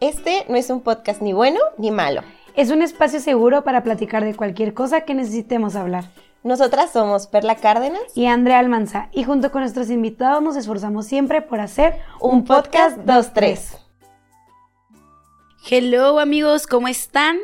Este no es un podcast ni bueno ni malo. Es un espacio seguro para platicar de cualquier cosa que necesitemos hablar. Nosotras somos Perla Cárdenas y Andrea Almanza y junto con nuestros invitados nos esforzamos siempre por hacer un, podcast 2-3. Hello amigos, ¿cómo están?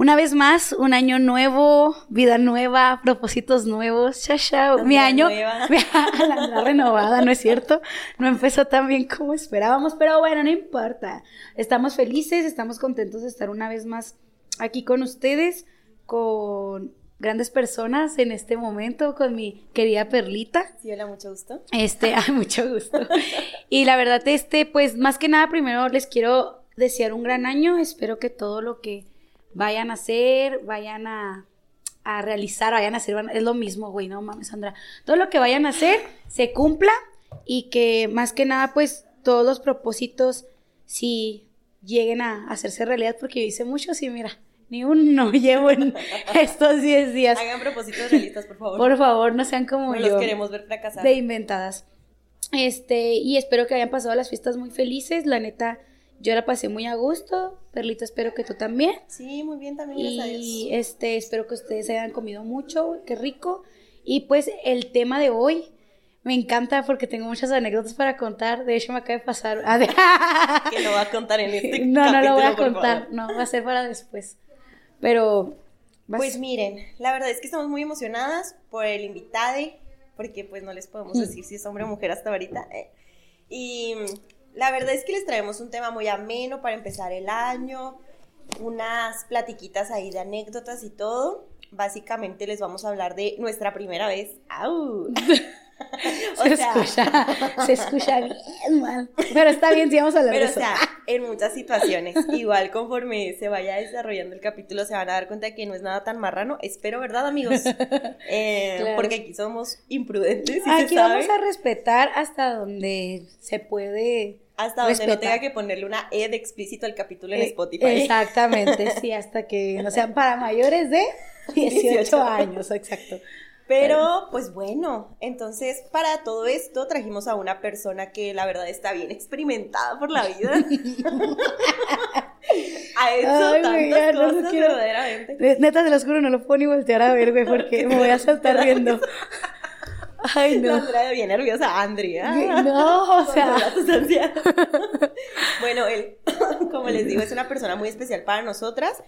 Una vez más, un año nuevo, vida nueva, propósitos nuevos. Chao, chao. Mi año, la renovada, ¿no es cierto? No empezó tan bien como esperábamos, pero bueno, no importa. Estamos felices, estamos contentos de estar una vez más aquí con ustedes, con grandes personas en este momento, con mi querida Perlita. Sí, hola, mucho gusto. Este, ay, mucho gusto. y la verdad, este, pues más que nada, primero les quiero desear un gran año. Espero que todo lo que vayan a hacer, vayan a, realizar, vayan a hacer, es lo mismo, güey, no mames, Sandra. Todo lo que vayan a hacer se cumpla y que más que nada, pues todos los propósitos sí lleguen a hacerse realidad, porque yo hice muchos y mira, ni uno llevo en estos 10 días. Hagan propósitos realistas, por favor. Por favor, no sean como no yo. los queremos ver fracasar. De inventadas. Este, y espero que hayan pasado las fiestas muy felices. La neta, yo la pasé muy a gusto. Perlita, espero que tú también. Sí, muy bien también. Y este, espero que ustedes hayan comido mucho, qué rico. Y pues el tema de hoy me encanta porque tengo muchas anécdotas para contar. De hecho, me acaba de pasar. que lo va a contar en este No, no lo voy a contar. No, va a ser para después. Pero. Pues miren, la verdad es que estamos muy emocionadas por el invitado, porque pues no les podemos mm. decir si es hombre o mujer hasta ahorita. Eh. Y la verdad es que les traemos un tema muy ameno para empezar el año, unas platiquitas ahí de anécdotas y todo. Básicamente les vamos a hablar de nuestra primera vez. ¡Au! se, escucha, se escucha bien mal. Pero está bien, si vamos a hablar pero, de eso. o sea, en muchas situaciones, igual conforme se vaya desarrollando el capítulo, se van a dar cuenta que no es nada tan marrano. Espero, ¿verdad, amigos? Eh, porque aquí somos imprudentes. aquí vamos a respetar hasta donde se puede. Hasta donde no tenga que ponerle una E de explícito al capítulo en eh, Spotify. Exactamente, sí, hasta que no sean para mayores de 18. años, exacto. Pero, pues bueno, entonces para todo esto trajimos a una persona que la verdad está bien experimentada por la vida. a eso tantas cosas verdaderamente. Neta, te lo juro, no lo puedo ni voltear a ver, güey, porque me voy a saltar riendo. Ay, no. Trae bien nerviosa, Andrea. No, o sea. bueno, él, como les digo, es una persona muy especial para nosotras.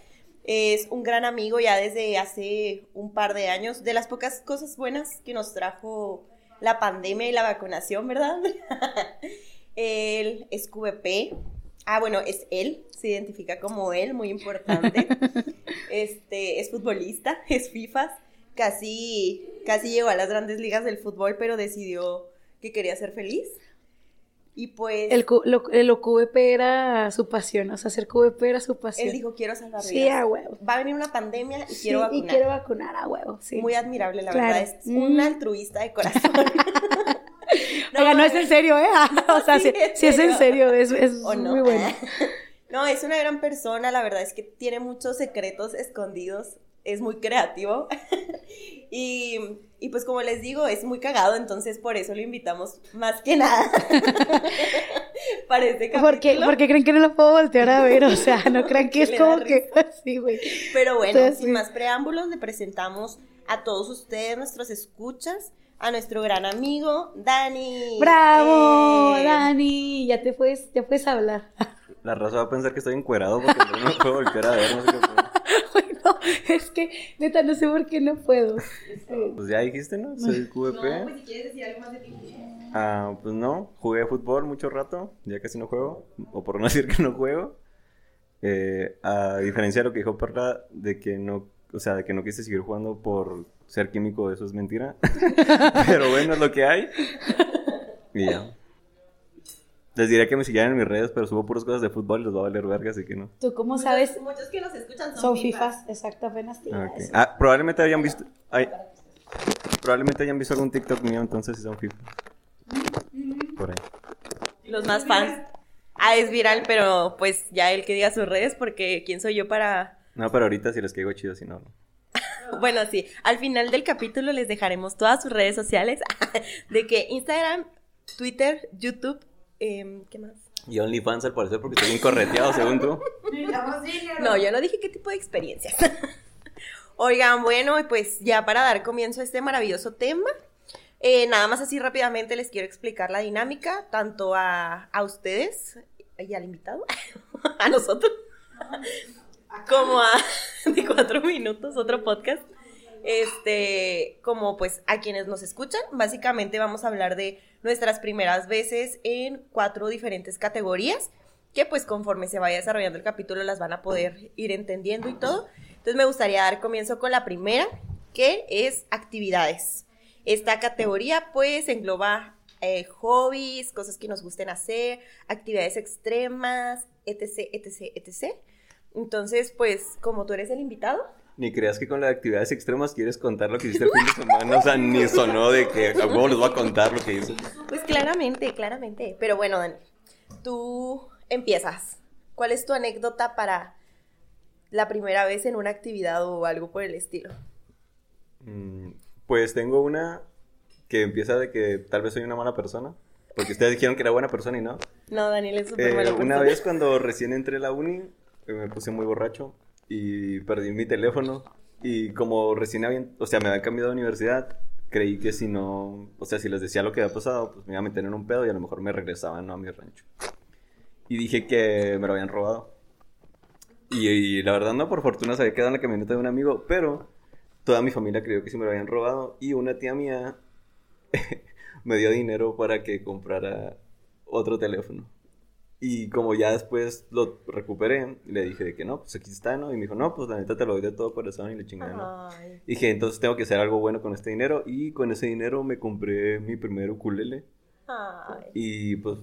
Es un gran amigo ya desde hace un par de años. De las pocas cosas buenas que nos trajo la pandemia y la vacunación, ¿verdad? él es QVP. Ah, bueno, es él, se identifica como él, muy importante. Este, es futbolista, es FIFA, casi, casi llegó a las grandes ligas del fútbol, pero decidió que quería ser feliz. Y pues... El, lo, el QVP era su pasión, o sea, hacer QVP era su pasión. Él dijo, quiero salvar vidas. Sí, a huevo. Va a venir una pandemia y quiero vacunar. y quiero vacunar a huevo, sí. Muy admirable, la verdad, es un mm. altruista de corazón. no, Oiga, no es en serio, ¿eh? o sea, sí, es en serio, es, es muy bueno. no, es una gran persona, la verdad es que tiene muchos secretos escondidos, es muy creativo. y y pues como les digo, es muy cagado, entonces por eso lo invitamos más que nada para este capítulo. ¿Por qué, creen que no lo puedo voltear a ver? O sea, no crean que es como que así, güey. Pero bueno, sin más preámbulos, le presentamos a todos ustedes, nuestros escuchas, a nuestro gran amigo, Dani. ¡Bravo, eh, Dani! Ya te puedes, ya puedes hablar. La raza va a pensar que estoy encuerado porque no me puedo voltear a ver, no sé qué es que neta no sé por qué no puedo. Pues ya dijiste, ¿no? Soy QVP. No, pues si quieres decir algo más de ti. Ah, pues no, jugué fútbol mucho rato, ya casi no juego, o por no decir que no juego. Eh, a diferencia de lo que dijo Perla, de que no, o sea, de que no quise seguir jugando por ser químico, eso es mentira. Pero bueno, es lo que hay. Y ya. Les diré que me siguieran en mis redes, pero subo puras cosas de fútbol y les va a valer verga, así que no. ¿Tú cómo sabes? Muchos que nos escuchan son, son FIFAs. Exacto, apenas ah, ah, probablemente hayan visto... probablemente hayan visto algún TikTok mío, entonces si son FIFA. Por ahí. Los más fans. Ah, es viral, pero pues ya él que diga sus redes, porque ¿quién soy yo para...? No, pero ahorita si les caigo chido, si no, no. bueno, sí. Al final del capítulo les dejaremos todas sus redes sociales de que Instagram, Twitter, YouTube Em, ¿Qué más? Y OnlyFans al parecer porque estoy bien correteado, según tú. No, yo no dije qué tipo de experiencias. Oigan, bueno, pues ya para dar comienzo a este maravilloso tema, eh, nada más así rápidamente les quiero explicar la dinámica, tanto a, a ustedes y al invitado, a nosotros, como a de cuatro minutos, otro podcast, este, como pues a quienes nos escuchan. Básicamente vamos a hablar de nuestras primeras veces en cuatro diferentes categorías que pues conforme se vaya desarrollando el capítulo las van a poder ir entendiendo y todo. Entonces me gustaría dar comienzo con la primera, que es actividades. Esta categoría pues engloba eh, hobbies, cosas que nos gusten hacer, actividades extremas, etc, etc, etc. Entonces, pues, como tú eres el invitado. Ni creas que con las actividades extremas quieres contar lo que hiciste el fin de semana. O sea, ni sonó de que a huevo les voy a contar lo que hice. Pues claramente, claramente. Pero bueno, Dani, tú empiezas. ¿Cuál es tu anécdota para la primera vez en una actividad o algo por el estilo? Mm, Pues tengo una que empieza de que tal vez soy una mala persona. Porque ustedes dijeron que era buena persona y no. No, Daniel es súper Eh, mala una vez cuando recién entré a la uni, eh, me puse muy borracho y perdí mi teléfono. Y como recién habían, o sea, me habían cambiado de universidad, creí que si no, o sea, si les decía lo que había pasado, pues me iba a meter en un pedo y a lo mejor me regresaban ¿no? a mi rancho. Y dije que me lo habían robado. Y, y la verdad no, por fortuna se había quedado en la camioneta de un amigo, pero toda mi familia creyó que sí me lo habían robado y una tía mía me dio dinero para que comprara otro teléfono. Y como ya después lo recuperé, le dije de que no, pues aquí está, ¿no? Y me dijo, no, pues la neta te lo doy de todo corazón y le chingada, ¿no? Ay. Dije, entonces tengo que hacer algo bueno con este dinero. Y con ese dinero me compré mi primer ukulele. Ay. Y pues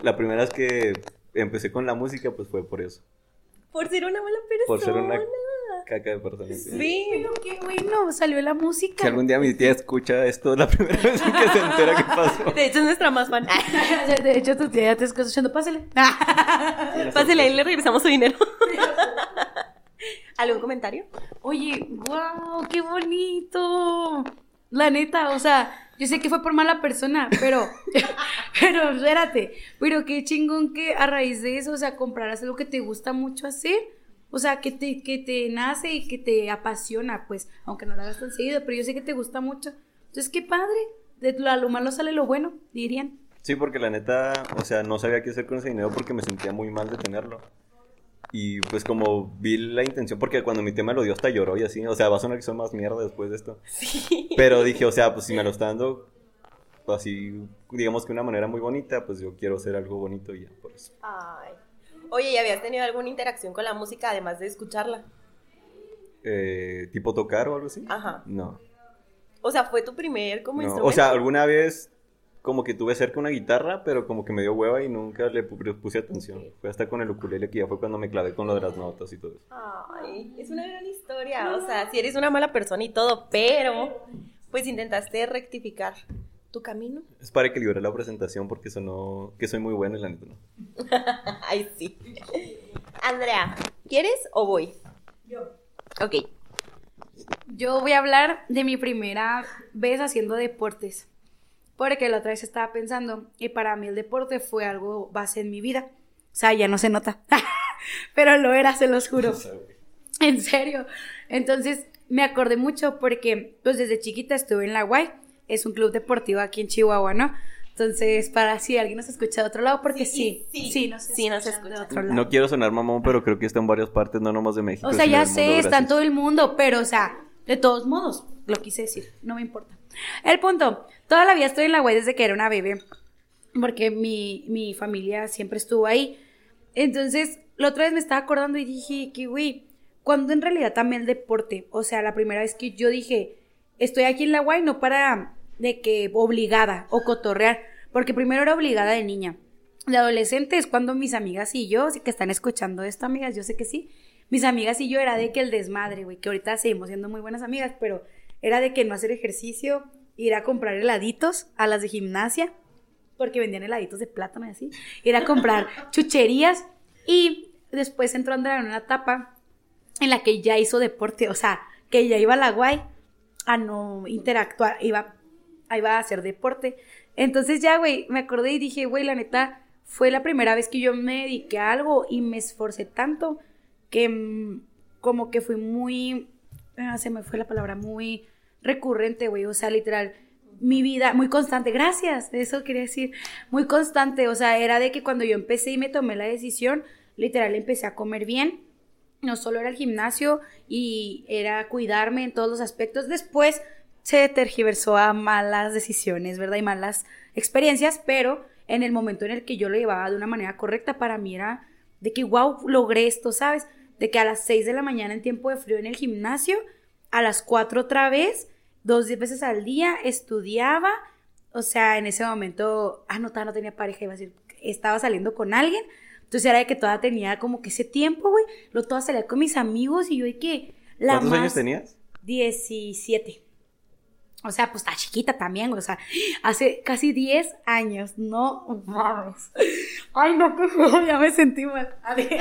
la primera vez que empecé con la música, pues fue por eso. Por ser una mala persona. Por ser una caca de persona. Sí. Pero qué bueno, salió la música. Si algún día mi tía escucha esto, la primera vez que se entera que pasó. De hecho, es nuestra más fan. De hecho, tu tía ya te está escuchando, pásale. Pásale, ahí le regresamos su dinero. ¿Algún comentario? Oye, wow, qué bonito. La neta, o sea, yo sé que fue por mala persona, pero, pero espérate, pero qué chingón que a raíz de eso, o sea, compraras algo que te gusta mucho hacer, o sea, que te, que te nace y que te apasiona, pues, aunque no lo hagas tan seguido, pero yo sé que te gusta mucho. Entonces, qué padre, de lo, a lo malo sale lo bueno, dirían. Sí, porque la neta, o sea, no sabía qué hacer con ese dinero porque me sentía muy mal de tenerlo. Y pues como vi la intención, porque cuando mi tema lo dio hasta lloró y así, o sea, va a sonar que son más mierda después de esto. Sí. Pero dije, o sea, pues si me lo está dando así, digamos que de una manera muy bonita, pues yo quiero hacer algo bonito y ya, por eso. Ay. Oye, ¿y habías tenido alguna interacción con la música además de escucharla? Eh, ¿Tipo tocar o algo así? Ajá. No. O sea, fue tu primer como no. instrumento. O sea, alguna vez como que tuve cerca una guitarra, pero como que me dio hueva y nunca le pu- puse atención. Fue hasta con el ukulele que ya fue cuando me clavé con lo de las notas y todo eso. Ay, es una gran historia. O sea, si eres una mala persona y todo, pero pues intentaste rectificar tu camino. Es para equilibrar la presentación porque sonó que soy muy bueno y la neta no. Ay, sí. Andrea, ¿quieres o voy? Yo. Ok. Yo voy a hablar de mi primera vez haciendo deportes. Porque la otra vez estaba pensando, y para mí el deporte fue algo base en mi vida. O sea, ya no se nota. Pero lo era, se los juro. En serio. Entonces, me acordé mucho porque, pues desde chiquita estuve en la UAI. Es un club deportivo aquí en Chihuahua, ¿no? Entonces, para si alguien nos escucha de otro lado, porque sí, Sí, sí, sí. nos Sí, nos escuchan de otro lado. No quiero sonar mamón, pero creo que está en varias partes, no nomás de México. O sea, ya sé, está en todo el mundo, pero, o sea, de todos modos, lo quise decir, no me importa. El punto, toda la vida estoy en la UAI desde que era una bebé, porque mi, mi familia siempre estuvo ahí. Entonces, la otra vez me estaba acordando y dije que, güey, cuando en realidad también el deporte, o sea, la primera vez que yo dije, estoy aquí en la UAI no para de que obligada o cotorrear, porque primero era obligada de niña. De adolescente es cuando mis amigas y yo, sí que están escuchando esto, amigas, yo sé que sí, mis amigas y yo era de que el desmadre, güey, que ahorita seguimos siendo muy buenas amigas, pero era de que no hacer ejercicio, ir a comprar heladitos a las de gimnasia, porque vendían heladitos de plátano y así, ir a comprar chucherías y después entró Andrea en una etapa en la que ya hizo deporte, o sea, que ya iba a la guay a no interactuar, iba, iba a hacer deporte. Entonces ya, güey, me acordé y dije, güey, la neta, fue la primera vez que yo me dediqué a algo y me esforcé tanto que mm, como que fui muy, ah, se me fue la palabra, muy recurrente, güey, o sea, literal, mi vida, muy constante, gracias, eso quería decir, muy constante, o sea, era de que cuando yo empecé y me tomé la decisión, literal, empecé a comer bien, no solo era el gimnasio y era cuidarme en todos los aspectos, después se tergiversó a malas decisiones, ¿verdad? Y malas experiencias, pero en el momento en el que yo lo llevaba de una manera correcta, para mí era de que, wow, logré esto, ¿sabes? De que a las 6 de la mañana en tiempo de frío en el gimnasio, a las 4 otra vez, dos veces al día, estudiaba, o sea, en ese momento, ah, no, no tenía pareja, iba a decir, estaba saliendo con alguien, entonces era de que toda tenía como que ese tiempo, güey, lo toda salía con mis amigos y yo de que... La ¿Cuántos años tenías? 17. O sea, pues está chiquita también, o sea, hace casi 10 años, no mames. Ay, no, ya me sentí mal. A ver,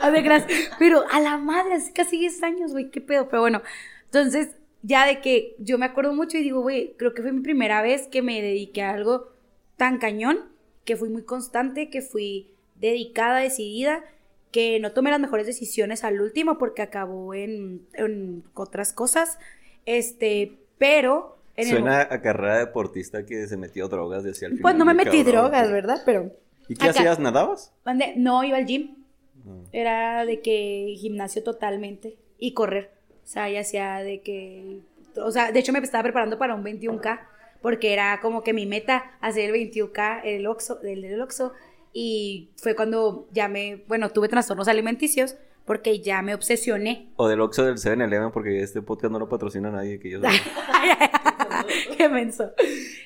a ver, gracias. Pero a la madre, hace casi 10 años, güey, qué pedo. Pero bueno, entonces, ya de que yo me acuerdo mucho y digo, güey, creo que fue mi primera vez que me dediqué a algo tan cañón, que fui muy constante, que fui dedicada, decidida, que no tomé las mejores decisiones al último porque acabó en, en otras cosas. Este, pero Suena a carrera deportista que se metió drogas el final. Pues no me metí drogas, ¿verdad? Pero. ¿Y qué hacías? ¿Nadabas? No, iba al gym. Era de que gimnasio totalmente y correr. O sea, ya hacía de que. O sea, de hecho me estaba preparando para un 21K porque era como que mi meta hacer el 21K, el Oxo, el del Oxo. Y fue cuando ya me. Bueno, tuve trastornos alimenticios porque ya me obsesioné. O del Oxxo del 7-Eleven, porque este podcast no lo patrocina nadie que yo Qué menso.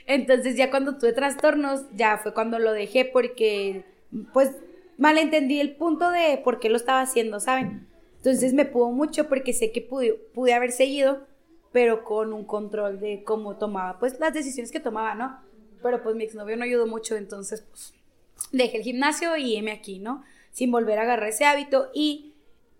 Entonces ya cuando tuve trastornos, ya fue cuando lo dejé porque, pues, malentendí el punto de por qué lo estaba haciendo, ¿saben? Entonces me pudo mucho porque sé que pude, pude haber seguido, pero con un control de cómo tomaba, pues, las decisiones que tomaba, ¿no? Pero pues mi exnovio no ayudó mucho, entonces, pues, dejé el gimnasio y heme aquí, ¿no? Sin volver a agarrar ese hábito y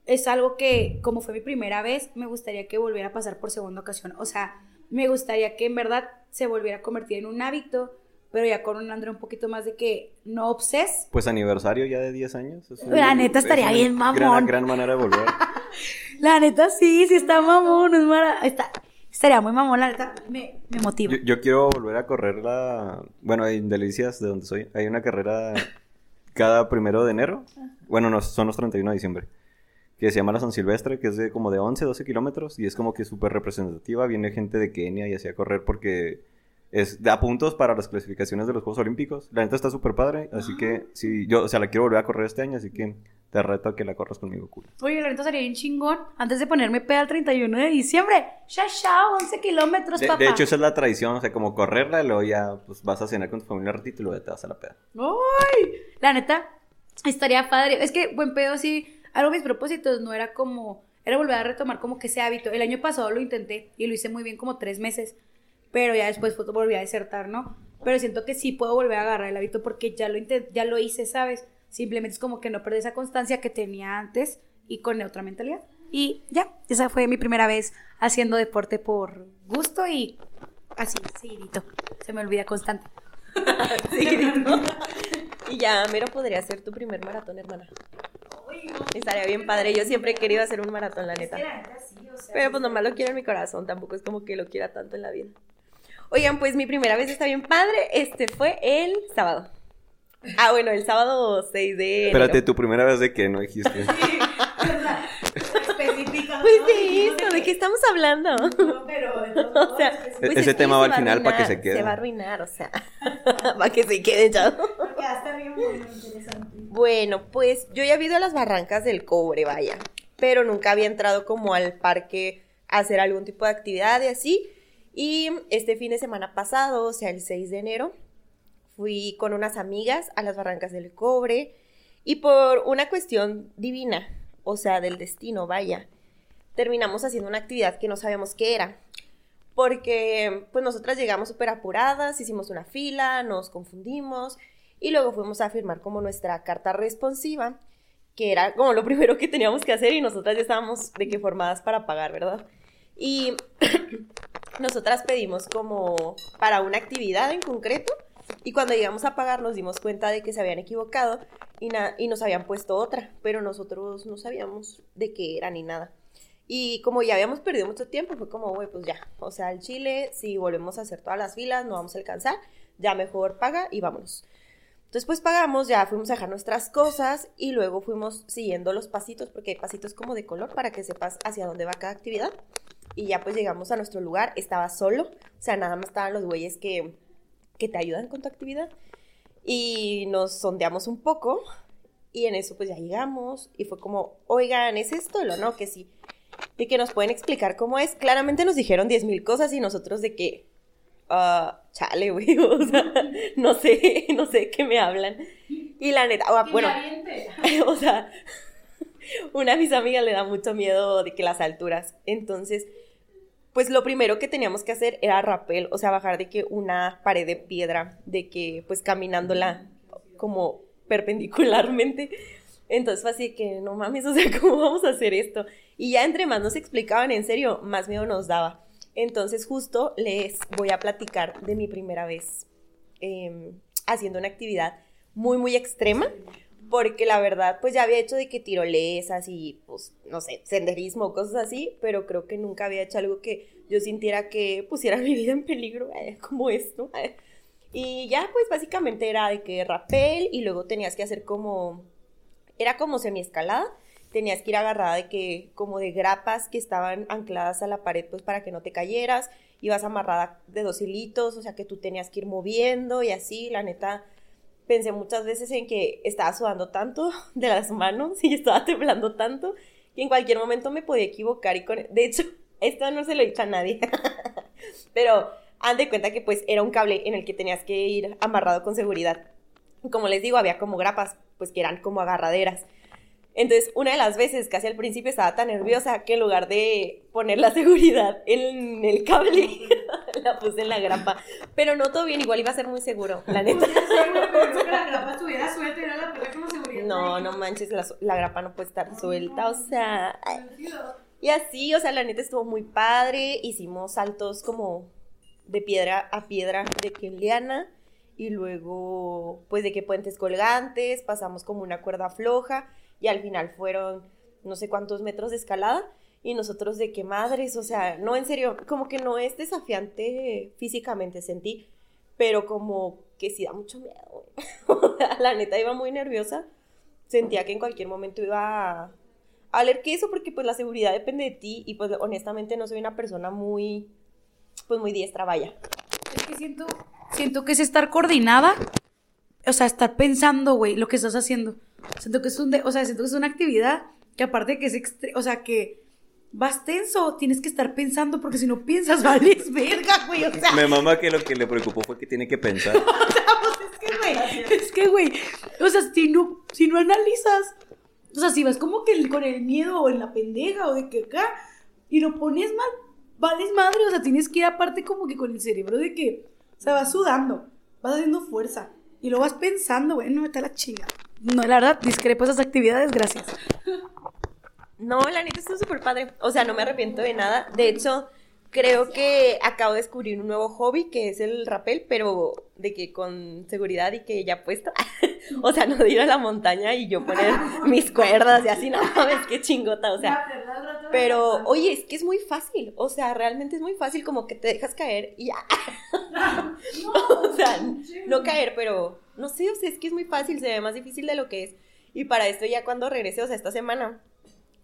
es algo que, como fue mi primera vez, me gustaría que volviera a pasar por segunda ocasión. O sea, me gustaría que en verdad se volviera a convertir en un hábito, pero ya con un André un poquito más de que no obses. Pues aniversario ya de 10 años. la neta estaría bien mamón. Gran, gran manera de volver. la neta sí, sí está mamón, es mara... está... Estaría muy mamón, la neta, me, me motiva. Yo, quiero volver a correr la... Bueno, en Delicias, de donde soy, hay una carrera cada primero de enero. Bueno, no, son los 31 de diciembre que se llama la San Silvestre, que es de como de 11, 12 kilómetros y es como que súper representativa. Viene gente de Kenia y así a correr porque es da puntos para las clasificaciones de los Juegos Olímpicos. La neta está súper padre, así que sí, yo, o sea, la quiero volver a correr este año, así que te reto a que la corras conmigo, cool. Oye, la neta sería bien chingón. Antes de ponerme peda el 31 de diciembre, ya, ya, 11 kilómetros, de, papá. De hecho, esa es la tradición, o sea, como correrla y luego ya pues, vas a cenar con tu familia un ratito y luego te vas a la peda. ¡Ay! La neta, estaría padre. Es que buen pedo sí algo de mis propósitos no era como, era volver a retomar como que ese hábito. El año pasado lo intenté y lo hice muy bien como tres meses, pero ya después volví a desertar, ¿no? Pero siento que sí puedo volver a agarrar el hábito porque ya lo, ya lo hice, ¿sabes? Simplemente es como que no perdí esa constancia que tenía antes y con otra mentalidad. Y ya, esa fue mi primera vez haciendo deporte por gusto y así, seguidito. Se me olvida constante. y ya, mero podría ser tu primer maratón, hermana. Estaría bien padre. Yo siempre he querido hacer un maratón, la neta. Pero pues nomás lo quiero en mi corazón. Tampoco es como que lo quiera tanto en la vida. Oigan, pues mi primera vez está bien padre. Este fue el sábado. Ah, bueno, el sábado 6 de. Espérate, tu primera vez de qué no dijiste. Pues de eso, ¿de qué estamos hablando? No, pero. o sea, pues ese tema va al final para que se quede. Se va a arruinar, o sea. para que se quede ya. está bien bueno, interesante. Bueno, pues yo ya he ido a las barrancas del cobre, vaya. Pero nunca había entrado como al parque a hacer algún tipo de actividad y así. Y este fin de semana pasado, o sea, el 6 de enero, fui con unas amigas a las barrancas del cobre. Y por una cuestión divina, o sea, del destino, vaya, terminamos haciendo una actividad que no sabíamos qué era. Porque pues nosotras llegamos súper apuradas, hicimos una fila, nos confundimos y luego fuimos a firmar como nuestra carta responsiva, que era como lo primero que teníamos que hacer y nosotras ya estábamos de que formadas para pagar, ¿verdad? Y nosotras pedimos como para una actividad en concreto, Y cuando llegamos a pagar nos dimos cuenta de que se habían equivocado y, y nos habían puesto otra, pero nosotros no sabíamos de qué era ni nada. Y como ya habíamos perdido mucho tiempo, fue como, güey, pues ya, o sea, el Chile, si volvemos a hacer todas las filas, no vamos a alcanzar, ya mejor paga y vámonos. Entonces, pues pagamos, ya fuimos a dejar nuestras cosas y luego fuimos siguiendo los pasitos, porque hay pasitos como de color para que sepas hacia dónde va cada actividad. Y ya pues llegamos a nuestro lugar, estaba solo, o sea, nada más estaban los güeyes que, que te ayudan con tu actividad. Y nos sondeamos un poco y en eso pues ya llegamos y fue como, oigan, ¿es esto lo no? Que sí. De que nos pueden explicar cómo es. Claramente nos dijeron 10 mil cosas y nosotros de que, uh, chale, güey, o sea, no sé, no sé qué me hablan. Y la neta, ah, bueno, o sea, una de mis amigas le da mucho miedo de que las alturas. Entonces, pues lo primero que teníamos que hacer era rapel, o sea, bajar de que una pared de piedra, de que pues caminándola como perpendicularmente. Entonces fue así que, no mames, o sea, ¿cómo vamos a hacer esto? Y ya entre más nos explicaban en serio, más miedo nos daba. Entonces justo les voy a platicar de mi primera vez em, haciendo una actividad muy, muy extrema, porque la verdad, pues ya había hecho de que tirolesas y, pues, no sé, senderismo, cosas así, pero creo que nunca había hecho algo que yo sintiera que pusiera mi vida en peligro, eh, como esto. Eh. Y ya, pues, básicamente era de que rapel y luego tenías que hacer como, era como semiescalada, tenías que ir agarrada de que, como de grapas que estaban ancladas a la pared, pues para que no te cayeras, ibas amarrada de dos hilitos, o sea que tú tenías que ir moviendo y así, la neta, pensé muchas veces en que estaba sudando tanto de las manos y estaba temblando tanto que en cualquier momento me podía equivocar y con... De hecho, esto no se lo he dicho a nadie, pero han de cuenta que pues era un cable en el que tenías que ir amarrado con seguridad. Como les digo, había como grapas, pues que eran como agarraderas. Entonces, una de las veces, casi al principio, estaba tan nerviosa que en lugar de poner la seguridad en el cable, la puse en la grapa. Pero no todo bien, igual iba a ser muy seguro, la neta. No, no manches, la, la grapa no puede estar suelta, o sea... Y así, o sea, la neta estuvo muy padre. Hicimos saltos como de piedra a piedra de que liana. Y luego, pues de que puentes colgantes, pasamos como una cuerda floja y al final fueron no sé cuántos metros de escalada y nosotros de qué madres, o sea, no en serio, como que no es desafiante físicamente, sentí, pero como que sí da mucho miedo. la neta iba muy nerviosa, sentía que en cualquier momento iba a, a que eso porque pues la seguridad depende de ti y pues honestamente no soy una persona muy pues muy diestra, vaya. Es que siento siento que es estar coordinada, o sea, estar pensando, güey, lo que estás haciendo. Siento que es un, o sea, siento que es una actividad que aparte de que es, o sea, que vas tenso, tienes que estar pensando porque si no piensas, vales verga, güey, o sea. Mi mamá que lo que le preocupó fue que tiene que pensar. o sea, pues es que, güey, es que, güey, o sea, si no, si no analizas, o sea, si vas como que con el miedo o en la pendeja o de que acá y lo pones mal, vales madre, o sea, tienes que ir aparte como que con el cerebro de que, o sea, vas sudando, vas haciendo fuerza y lo vas pensando, güey, no, está la chinga. No, la verdad, discrepo esas actividades, gracias. No, la neta estuvo súper padre. O sea, no me arrepiento de nada. De hecho, creo que acabo de descubrir un nuevo hobby que es el rapel, pero de que con seguridad y que ya puesto. o sea, no de ir a la montaña y yo poner mis cuerdas y así, no ves qué chingota, o sea. Pero, oye, es que es muy fácil. O sea, realmente es muy fácil, como que te dejas caer y ya. o sea, no caer, pero no sé, o sea, es que es muy fácil, se ve más difícil de lo que es. Y para esto ya cuando regresé, o sea, esta semana,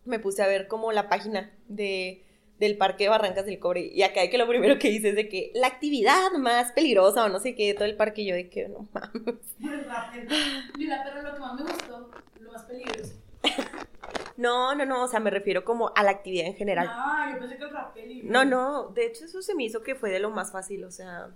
me puse a ver como la página de, del Parque de Barrancas del Cobre. Y acá hay que lo primero que dice es de que la actividad más peligrosa o no sé qué de todo el parque, yo de que no mames. Mira, pero lo que más me gustó, lo más peligroso. No, no, no, o sea, me refiero como a la actividad en general. Ah, yo pensé que el rappel. No, no, de hecho eso se me hizo que fue de lo más fácil, o sea,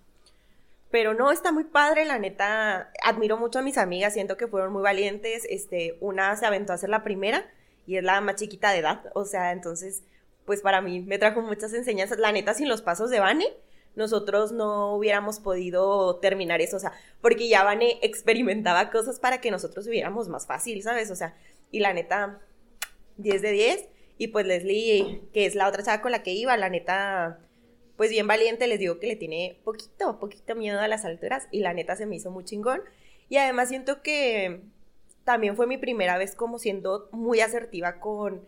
pero no, está muy padre, la neta, admiro mucho a mis amigas, siento que fueron muy valientes, este, una se aventó a ser la primera y es la más chiquita de edad, o sea, entonces, pues para mí me trajo muchas enseñanzas, la neta, sin los pasos de Vane, nosotros no hubiéramos podido terminar eso, o sea, porque ya Vane experimentaba cosas para que nosotros hubiéramos más fácil, ¿sabes? O sea, y la neta, 10 de 10, y pues Leslie, que es la otra chava con la que iba, la neta pues bien valiente, les digo que le tiene poquito, poquito miedo a las alturas y la neta se me hizo muy chingón. Y además siento que también fue mi primera vez como siendo muy asertiva con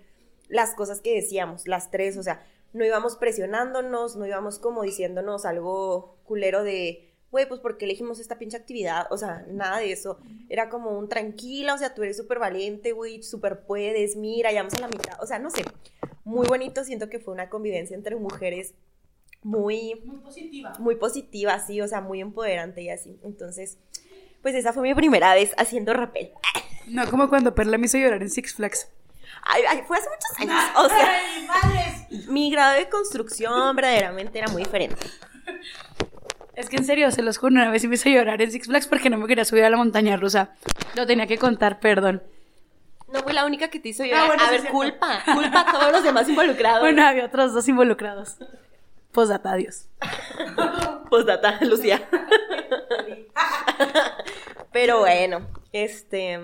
las cosas que decíamos, las tres, o sea, no íbamos presionándonos, no íbamos como diciéndonos algo culero de, güey, pues porque elegimos esta pinche actividad, o sea, nada de eso. Era como un tranquila, o sea, tú eres súper valiente, güey, súper puedes, mira, ya vamos a la mitad, o sea, no sé, muy bonito, siento que fue una convivencia entre mujeres muy... Muy positiva. Muy positiva, sí, o sea, muy empoderante y así. Entonces, pues esa fue mi primera vez haciendo rappel. No como cuando Perla me hizo llorar en Six Flags. Ay, ay, fue hace muchos años, o sea, mi grado de construcción verdaderamente era muy diferente. Es que en serio, se los juro, una vez me hizo llorar en Six Flags porque no me quería subir a la montaña rusa. Lo tenía que contar, perdón. No fue la única que te hizo llorar. bueno, a sí ver, culpa, culpa a todos los demás involucrados. Bueno, había otros dos involucrados. Posdata, adiós. Postdata, Lucía. Pero bueno, este.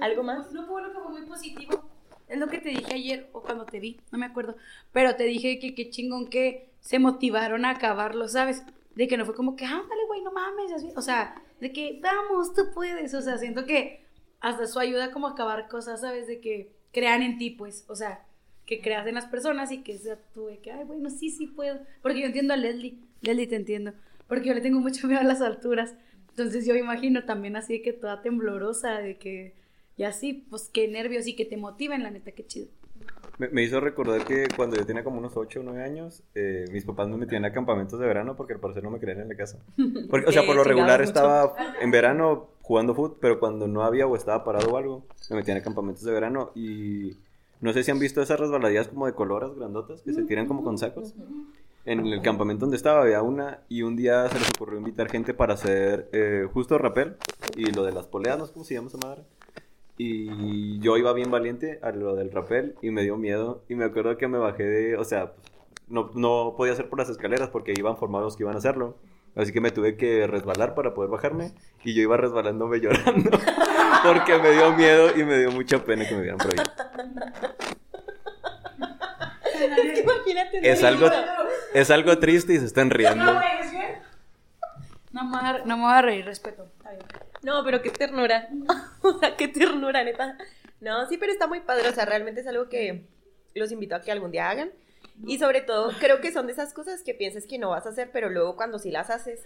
¿Algo más? No, bueno que fue muy positivo. Es lo que te dije ayer o cuando te vi, no me acuerdo. Pero te dije que qué chingón que se motivaron a acabarlo, ¿sabes? De que no fue como que, ándale, güey, no mames. así. O sea, de que, vamos, tú puedes. O sea, siento que hasta eso ayuda como a acabar cosas, ¿sabes? De que crean en ti, pues. O sea, que creas en las personas y que sea tú de que, ay, bueno, sí, sí puedo. Porque yo entiendo a Leslie. Leslie, te entiendo. Porque yo le tengo mucho miedo a las alturas. Entonces yo imagino también así de que toda temblorosa, de que... Y así, pues qué nervios y que te motiven, la neta, qué chido. Me, me hizo recordar que cuando yo tenía como unos 8 o 9 años, eh, mis papás me metían a campamentos de verano porque al parecer no me querían en la casa. Porque, o sea, por lo regular chingados, estaba en verano jugando fútbol, pero cuando no había o estaba parado o algo, me metían a campamentos de verano y no sé si han visto esas resbaladillas como de coloras grandotas que se tiran como con sacos. En el campamento donde estaba había una y un día se les ocurrió invitar gente para hacer eh, justo rapel y lo de las poleas, no sé cómo se llama esa madre. Y yo iba bien valiente a lo del rapel y me dio miedo. Y me acuerdo que me bajé de, o sea, no, no podía hacer por las escaleras porque iban formados que iban a hacerlo. Así que me tuve que resbalar para poder bajarme. Y yo iba resbalándome llorando. Porque me dio miedo y me dio mucha pena que me vieran por ahí. Imagínate. Es algo, es algo triste y se están riendo. No me, voy a, no me voy a reír, respeto. Está bien. No, pero qué ternura. o sea, qué ternura, neta. No, sí, pero está muy padre. O sea, realmente es algo que los invito a que algún día hagan. Y sobre todo, creo que son de esas cosas que piensas que no vas a hacer, pero luego cuando sí las haces,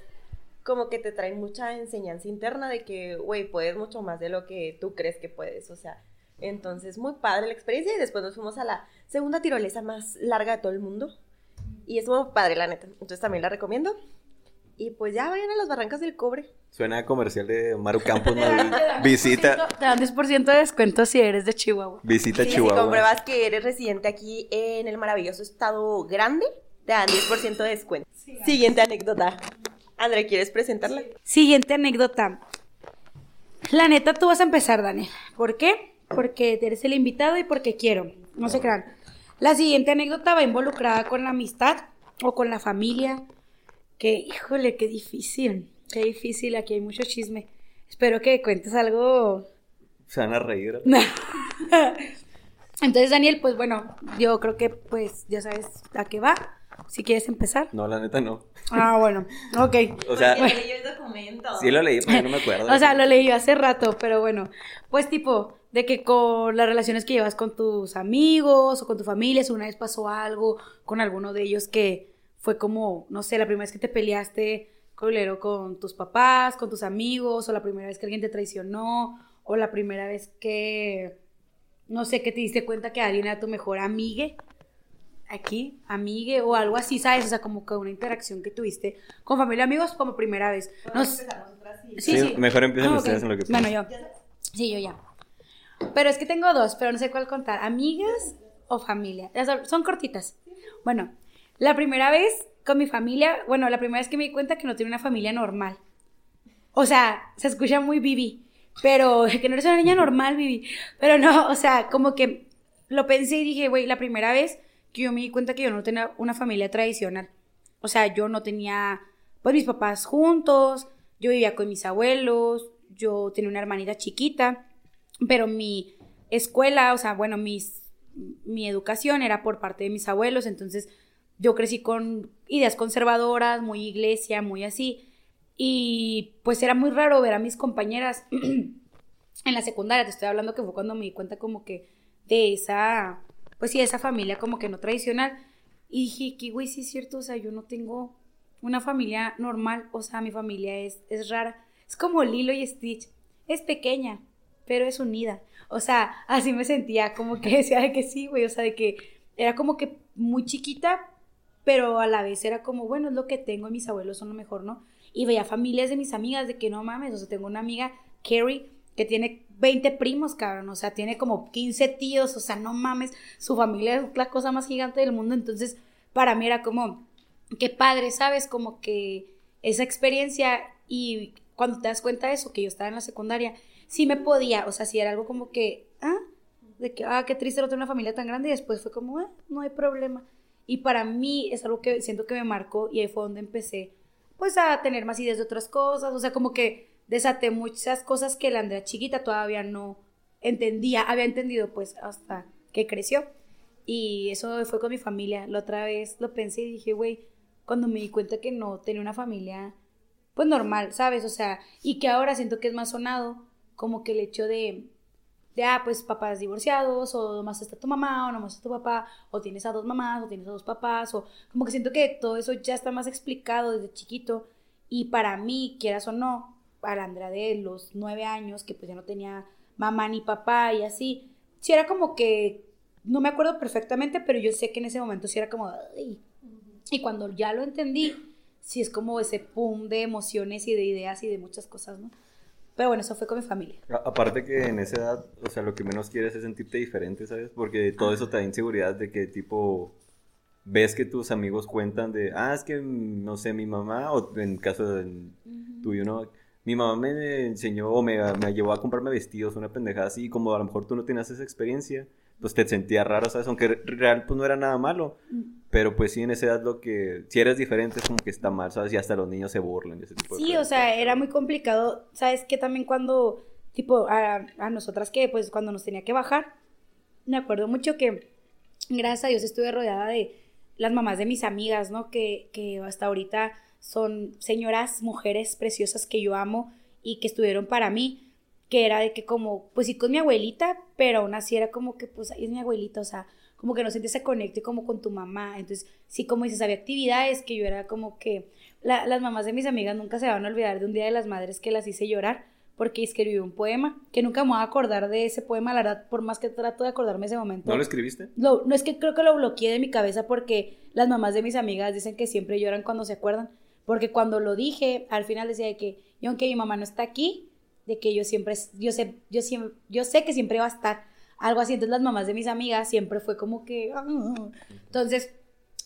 como que te traen mucha enseñanza interna de que, güey, puedes mucho más de lo que tú crees que puedes. O sea, entonces, muy padre la experiencia. Y después nos fuimos a la segunda tirolesa más larga de todo el mundo. Y es muy padre, la neta. Entonces también la recomiendo. Y pues ya vayan a las barrancas del cobre. Suena a comercial de Maru Campos. ¿no? Te dan Visita, 10%, Te dan 10% de descuento si eres de Chihuahua. visita Sí, si Chihuahua. compruebas que eres residente aquí en el maravilloso estado grande, te dan 10% de descuento. Siguiente anécdota. André, ¿quieres presentarla? Siguiente anécdota. La neta, tú vas a empezar, Daniel. ¿Por qué? Porque eres el invitado y porque quiero. No se crean. La siguiente anécdota va involucrada con la amistad o con la familia. Que, híjole, qué difícil. Qué difícil. Aquí hay mucho chisme. Espero que cuentes algo Se van a reír. Entonces, Daniel, pues bueno, yo creo que pues ya sabes a qué va. Si quieres empezar. No, la neta no. Ah, bueno, ok. O sea, leí el documento. sí lo leí, pero no me acuerdo. O sea, lo leí hace rato, pero bueno, pues tipo, de que con las relaciones que llevas con tus amigos o con tu familia, si una vez pasó algo con alguno de ellos que fue como, no sé, la primera vez que te peleaste colero con tus papás, con tus amigos, o la primera vez que alguien te traicionó, o la primera vez que, no sé, que te diste cuenta que alguien era tu mejor amigue, aquí, amigue, o algo así, ¿sabes? O sea, como que una interacción que tuviste con familia y amigos como primera vez. No sé- Sí, mejor empiecen Ah, ustedes en lo que Bueno, yo. Sí, yo ya. Pero es que tengo dos, pero no sé cuál contar. ¿Amigas o familia? Son cortitas. Bueno, la primera vez con mi familia, bueno, la primera vez que me di cuenta que no tenía una familia normal. O sea, se escucha muy Vivi, pero que no eres una niña normal, Vivi. Pero no, o sea, como que lo pensé y dije, güey, la primera vez que yo me di cuenta que yo no tenía una familia tradicional. O sea, yo no tenía, pues, mis papás juntos, yo vivía con mis abuelos, yo tenía una hermanita chiquita, pero mi escuela, o sea, bueno, mis, mi educación era por parte de mis abuelos, entonces yo crecí con ideas conservadoras, muy iglesia, muy así. Y pues era muy raro ver a mis compañeras en la secundaria, te estoy hablando que fue cuando me di cuenta como que de esa, pues sí, de esa familia como que no tradicional. Y dije, que güey, sí es cierto, o sea, yo no tengo una familia normal, o sea, mi familia es, es rara. Es como Lilo y Stitch, es pequeña, pero es unida. O sea, así me sentía, como que decía de que sí, güey, o sea, de que era como que muy chiquita, pero a la vez era como, bueno, es lo que tengo mis abuelos son lo mejor, ¿no? Y veía familias de mis amigas de que no mames, o sea, tengo una amiga, Carrie, que tiene 20 primos, cabrón, o sea, tiene como 15 tíos, o sea, no mames, su familia es la cosa más gigante del mundo, entonces para mí era como, qué padre, ¿sabes? Como que esa experiencia y cuando te das cuenta de eso, que yo estaba en la secundaria, sí me podía, o sea, sí era algo como que, ah, de que, ah, qué triste no tener una familia tan grande y después fue como, ah, no hay problema. Y para mí es algo que siento que me marcó y ahí fue donde empecé, pues, a tener más ideas de otras cosas, o sea, como que desaté muchas cosas que la Andrea chiquita todavía no entendía, había entendido pues hasta que creció. Y eso fue con mi familia. La otra vez lo pensé y dije, güey, cuando me di cuenta que no tenía una familia, pues normal, ¿sabes? O sea, y que ahora siento que es más sonado, como que el hecho de, de ah, pues papás divorciados, o nomás está tu mamá, o nomás está tu papá, o tienes a dos mamás, o tienes a dos papás, o como que siento que todo eso ya está más explicado desde chiquito. Y para mí, quieras o no, para Andrea de los nueve años, que pues ya no tenía mamá ni papá y así, sí era como que, no me acuerdo perfectamente, pero yo sé que en ese momento sí era como, y cuando ya lo entendí, sí es como ese pum de emociones y de ideas y de muchas cosas, ¿no? Pero bueno, eso fue con mi familia. aparte que en esa edad, o sea, lo que menos quieres es sentirte diferente, ¿sabes? Porque todo eso te da inseguridad de que tipo ves que tus amigos cuentan de, ah, es que, no sé, mi mamá, o en caso de tuyo, ¿no? mi mamá me enseñó o me, me, llevó a comprarme vestidos, una pendejada así, como a lo mejor tú no tenías esa experiencia, pues te sentías raro, ¿sabes? Aunque real pues no era nada malo, mm. Pero pues sí en esa edad lo que, si eres diferente es como que está mal, ¿sabes? Y hasta los niños se burlan de ese tipo de Sí, o sea, era muy complicado, ¿sabes? Que también cuando, tipo, a, a nosotras que pues cuando nos tenía que bajar, me acuerdo mucho que, gracias a Dios, estuve rodeada de las mamás de mis amigas, ¿no? Que, que hasta ahorita son señoras, mujeres preciosas que yo amo y que estuvieron para mí, que era de que como, pues sí con mi abuelita, pero aún así era como que, pues ahí es mi abuelita, o sea, como que no sientes ese conecte como con tu mamá, entonces sí, como dices, había actividades que yo era como que, las mamás de mis amigas nunca se van a olvidar de un Día de las Madres que las hice llorar, porque escribí un poema, que nunca me voy a acordar de ese poema, la verdad, por más que trato de acordarme ese momento. ¿No lo escribiste? no, es que creo que lo bloqueé de mi cabeza porque las mamás de mis amigas dicen que siempre lloran cuando se acuerdan. Porque cuando lo dije, al final decía que, y aunque mi mamá no está aquí, de que yo siempre, yo sé, yo siempre, yo sé que siempre va a estar. Algo así, entonces las mamás de mis amigas siempre fue como que, ah". entonces,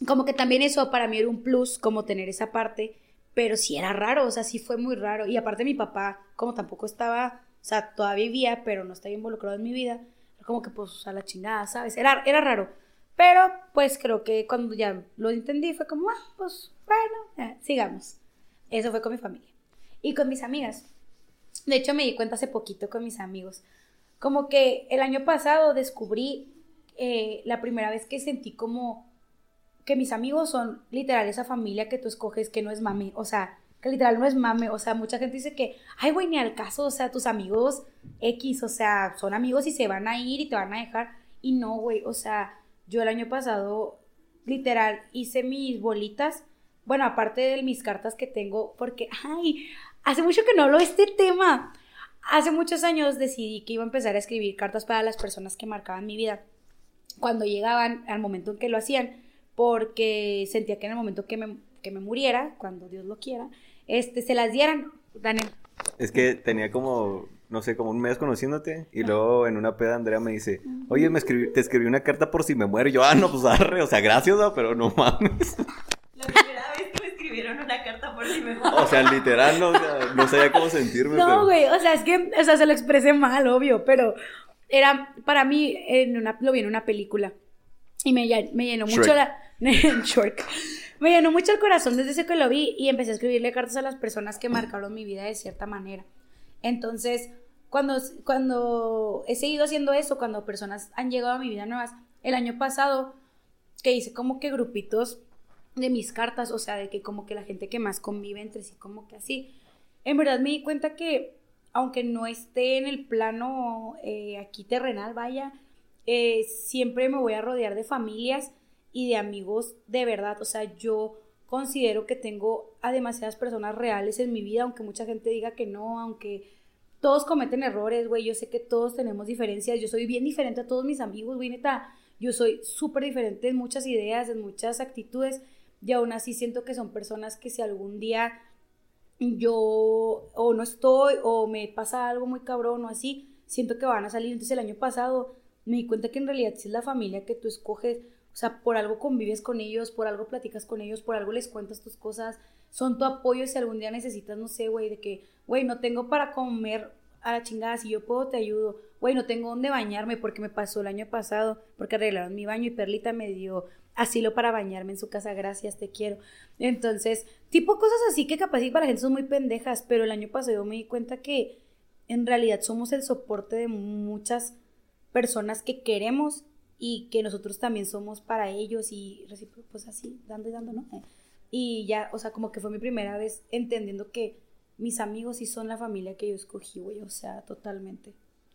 como que también eso para mí era un plus, como tener esa parte, pero sí era raro, o sea, sí fue muy raro. Y aparte mi papá, como tampoco estaba, o sea, todavía vivía, pero no estaba involucrado en mi vida, como que pues a la chingada, ¿sabes? Era, era raro. Pero pues creo que cuando ya lo entendí fue como, ah, pues bueno, sigamos. Eso fue con mi familia. Y con mis amigas. De hecho, me di cuenta hace poquito con mis amigos. Como que el año pasado descubrí eh, la primera vez que sentí como que mis amigos son literal esa familia que tú escoges que no es mami. O sea, que literal no es mame. O sea, mucha gente dice que, ay, güey, ni al caso. O sea, tus amigos X, o sea, son amigos y se van a ir y te van a dejar. Y no, güey, o sea, yo el año pasado literal hice mis bolitas bueno, aparte de mis cartas que tengo, porque, ay, hace mucho que no hablo de este tema. Hace muchos años decidí que iba a empezar a escribir cartas para las personas que marcaban mi vida. Cuando llegaban, al momento en que lo hacían, porque sentía que en el momento que me, que me muriera, cuando Dios lo quiera, este, se las dieran. Daniel. Es que tenía como, no sé, como un mes conociéndote y luego en una peda Andrea me dice, oye, me escribí, te escribí una carta por si me muero. yo, ah, no, pues arre, o sea, gracias, pero no mames una carta por si me O sea, literal, no, no sabía cómo sentirme. No, güey, o sea, es que, o sea, se lo expresé mal, obvio, pero era, para mí, en una, lo vi en una película. Y me, me llenó mucho la... Me llenó mucho el corazón desde ese que lo vi y empecé a escribirle cartas a las personas que marcaron mi vida de cierta manera. Entonces, cuando, cuando he seguido haciendo eso, cuando personas han llegado a mi vida nuevas, el año pasado, que hice como que grupitos de mis cartas, o sea, de que como que la gente que más convive entre sí, como que así. En verdad me di cuenta que, aunque no esté en el plano eh, aquí terrenal, vaya, eh, siempre me voy a rodear de familias y de amigos de verdad. O sea, yo considero que tengo a demasiadas personas reales en mi vida, aunque mucha gente diga que no, aunque todos cometen errores, güey. Yo sé que todos tenemos diferencias. Yo soy bien diferente a todos mis amigos, güey, neta. Yo soy súper diferente en muchas ideas, en muchas actitudes. Y aún así siento que son personas que si algún día yo o no estoy o me pasa algo muy cabrón o así, siento que van a salir. Entonces el año pasado me di cuenta que en realidad si es la familia que tú escoges, o sea, por algo convives con ellos, por algo platicas con ellos, por algo les cuentas tus cosas, son tu apoyo si algún día necesitas, no sé, güey, de que, güey, no tengo para comer a la chingada, si yo puedo te ayudo, güey, no tengo dónde bañarme porque me pasó el año pasado, porque arreglaron mi baño y Perlita me dio asilo para bañarme en su casa, gracias, te quiero. Entonces, tipo cosas así que capaz para la gente son muy pendejas, pero el año pasado yo me di cuenta que en realidad somos el soporte de muchas personas que queremos y que nosotros también somos para ellos y pues así, dando y dando, ¿no? Y ya, o sea, como que fue mi primera vez entendiendo que mis amigos sí son la familia que yo escogí, güey, o sea, totalmente.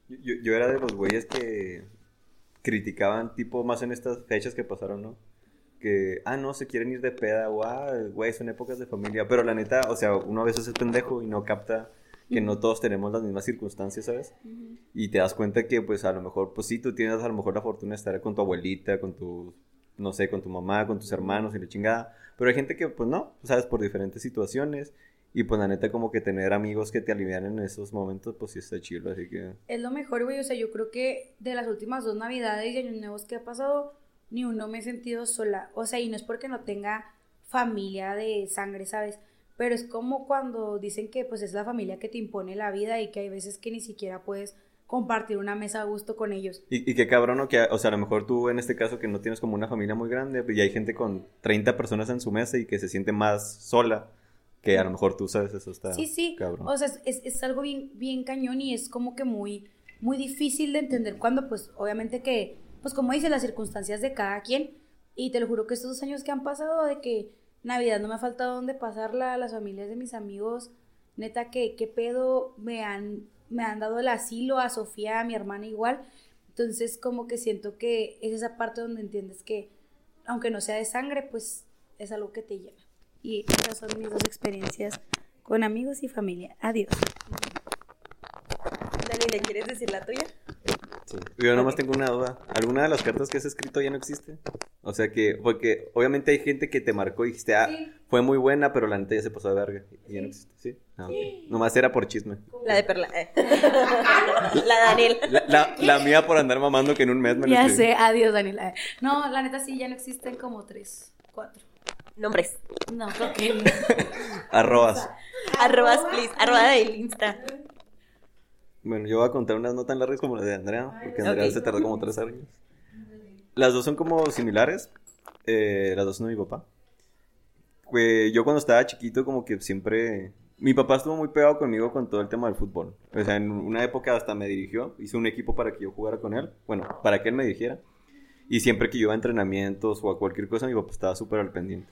Yo, yo era de los güeyes que criticaban, tipo, más en estas fechas que pasaron, ¿no? Que, ah, no, se quieren ir de peda, o, ah, güey, son épocas de familia. Pero la neta, o sea, uno a veces es pendejo y no capta que no todos tenemos las mismas circunstancias, ¿sabes? Y te das cuenta que, pues, a lo mejor, pues sí, tú tienes a lo mejor la fortuna de estar con tu abuelita, con tu, no sé, con tu mamá, con tus hermanos y la chingada. Pero hay gente que, pues, no, ¿sabes? Por diferentes situaciones. Y pues la neta como que tener amigos que te alivian en esos momentos, pues sí está chido, así que... Es lo mejor, güey, o sea, yo creo que de las últimas dos navidades y años nuevos que ha pasado, ni uno me he sentido sola. O sea, y no es porque no tenga familia de sangre, ¿sabes? pero es como cuando dicen que pues es la familia que te impone la vida y que hay veces que ni siquiera puedes compartir una mesa a gusto con ellos. Y, y qué cabrón, ¿no? Que, o sea, a lo mejor tú en este caso que no tienes como una familia muy grande y hay gente con 30 personas en su mesa y que se siente más sola que a lo mejor tú sabes eso está Sí, sí, cabrón. o sea, es, es, algo bien, bien cañón y es como que muy, muy difícil de entender cuando pues obviamente que, pues como dice, las circunstancias de cada quien y te lo juro que estos dos años que han pasado de que Navidad no me ha faltado donde pasarla, las familias de mis amigos, neta que qué pedo me han, me han dado el asilo, a Sofía, a mi hermana igual. Entonces como que siento que es esa parte donde entiendes que aunque no sea de sangre, pues es algo que te llena. Y esas son mis dos experiencias con amigos y familia. Adiós. Dani, quieres decir la tuya? Yo nomás tengo una duda. ¿Alguna de las cartas que has escrito ya no existe? O sea que, porque obviamente hay gente que te marcó y dijiste, ah, fue muy buena, pero la neta ya se pasó de verga. Y ya no existe, ¿sí? Ah, nomás era por chisme. La de Perla. Eh. la Daniel. La, mía por andar mamando que en un mes me lo Ya sé, adiós, Daniel. No, la neta sí, ya no existen como tres, cuatro. Nombres. No, creo que Arrobas. Arrobas, please. Arroba del Insta. Bueno, yo voy a contar unas no tan largas como la de Andrea, porque Andrea se tardó como tres años. Las dos son como similares. Eh, las dos son de mi papá. yo cuando estaba chiquito, como que siempre. Mi papá estuvo muy pegado conmigo con todo el tema del fútbol. O sea, en una época hasta me dirigió, hizo un equipo para que yo jugara con él. Bueno, para que él me dirigiera. Y siempre que yo iba a entrenamientos o a cualquier cosa, mi papá estaba súper al pendiente.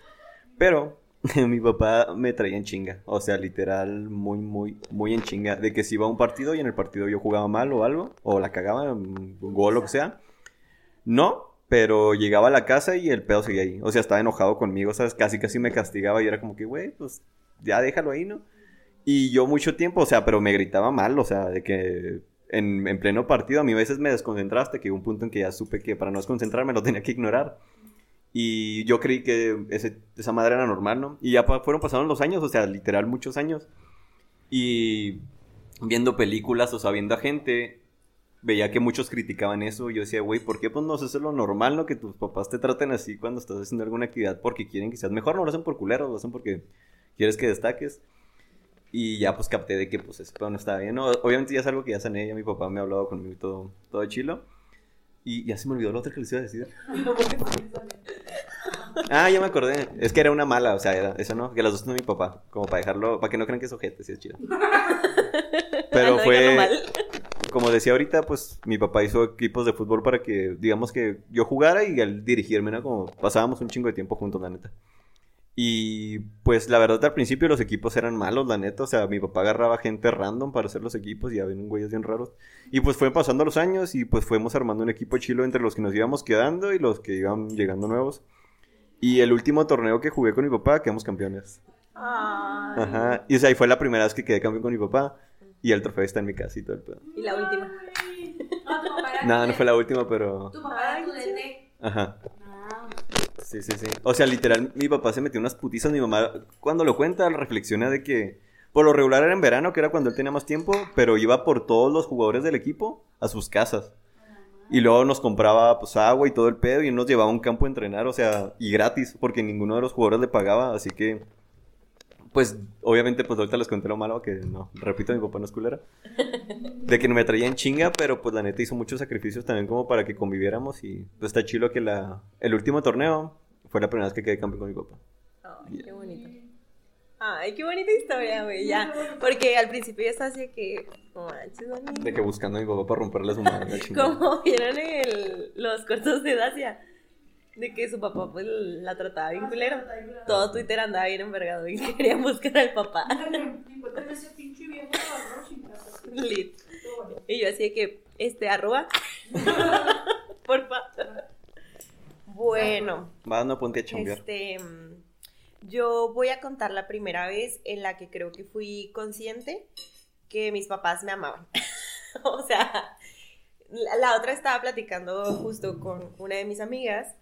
Pero mi papá me traía en chinga. O sea, literal, muy, muy, muy en chinga. De que si iba a un partido y en el partido yo jugaba mal o algo, o la cagaba, un gol lo que sea. No, pero llegaba a la casa y el pedo seguía ahí. O sea, estaba enojado conmigo, ¿sabes? Casi, casi me castigaba y era como que, güey, pues ya déjalo ahí, ¿no? Y yo mucho tiempo, o sea, pero me gritaba mal, o sea, de que en, en pleno partido a mí a veces me desconcentraste, que hubo un punto en que ya supe que para no desconcentrarme lo tenía que ignorar. Y yo creí que esa madre era normal, ¿no? Y ya fueron pasando los años, o sea, literal muchos años. Y viendo películas, o sea, viendo a gente, veía que muchos criticaban eso. Y yo decía, güey, ¿por qué pues no es lo normal, no? Que tus papás te traten así cuando estás haciendo alguna actividad porque quieren que seas mejor. No lo hacen por culero, lo hacen porque quieres que destaques. Y ya pues capté de que pues pedo no estaba bien. No, obviamente ya es algo que ya sané, ya mi papá me ha hablado conmigo todo, todo chilo. Y ya se me olvidó lo otro que les iba a decir. ah, ya me acordé. Es que era una mala, o sea, era eso no, que las dos son mi papá. Como para dejarlo, para que no crean que es ojete, si es chido. Pero fue. Como decía ahorita, pues mi papá hizo equipos de fútbol para que, digamos que yo jugara y él dirigirme, ¿no? Como pasábamos un chingo de tiempo juntos, la neta. Y pues la verdad al principio los equipos eran malos, la neta. O sea, mi papá agarraba gente random para hacer los equipos y había güeyes bien raros. Y pues fue pasando los años y pues fuimos armando un equipo chilo entre los que nos íbamos quedando y los que iban llegando nuevos. Y el último torneo que jugué con mi papá quedamos campeones. Ay. Ajá. Y o sea, ahí fue la primera vez que quedé campeón con mi papá. Y el trofeo está en mi casa y todo el pedo. Y la última. Tu papá era Nada, tu no fue la última, pero... Tu papá era tu DT. Ajá. Sí, sí, sí. O sea, literal, mi papá se metió unas putizas. Mi mamá, cuando lo cuenta, reflexiona de que por lo regular era en verano, que era cuando él tenía más tiempo, pero iba por todos los jugadores del equipo a sus casas. Y luego nos compraba pues agua y todo el pedo y nos llevaba a un campo a entrenar, o sea, y gratis, porque ninguno de los jugadores le pagaba, así que pues obviamente pues ahorita les conté lo malo que no, repito, mi papá no es culera. De que no me traía en chinga, pero pues la neta hizo muchos sacrificios también como para que conviviéramos y pues está chido que la el último torneo fue la primera vez que quedé campeón con mi papá. Ay, qué bonito. Ay, qué bonita historia, güey, ya. Porque al principio ya estaba así de que. De que buscando a mi papá para romperle a su madre. Como vieron el, los cortos de Dacia. De que su papá pues la trataba bien culero. Todo Twitter andaba bien envergado y querían buscar al papá. Lit. Y yo así de que, este, arroba. Porfa. Bueno, Va, no ponte a chambear. este. mm, Yo voy a contar la primera vez en la que creo que fui consciente que mis papás me amaban. o sea, la, la otra estaba platicando justo con una de mis amigas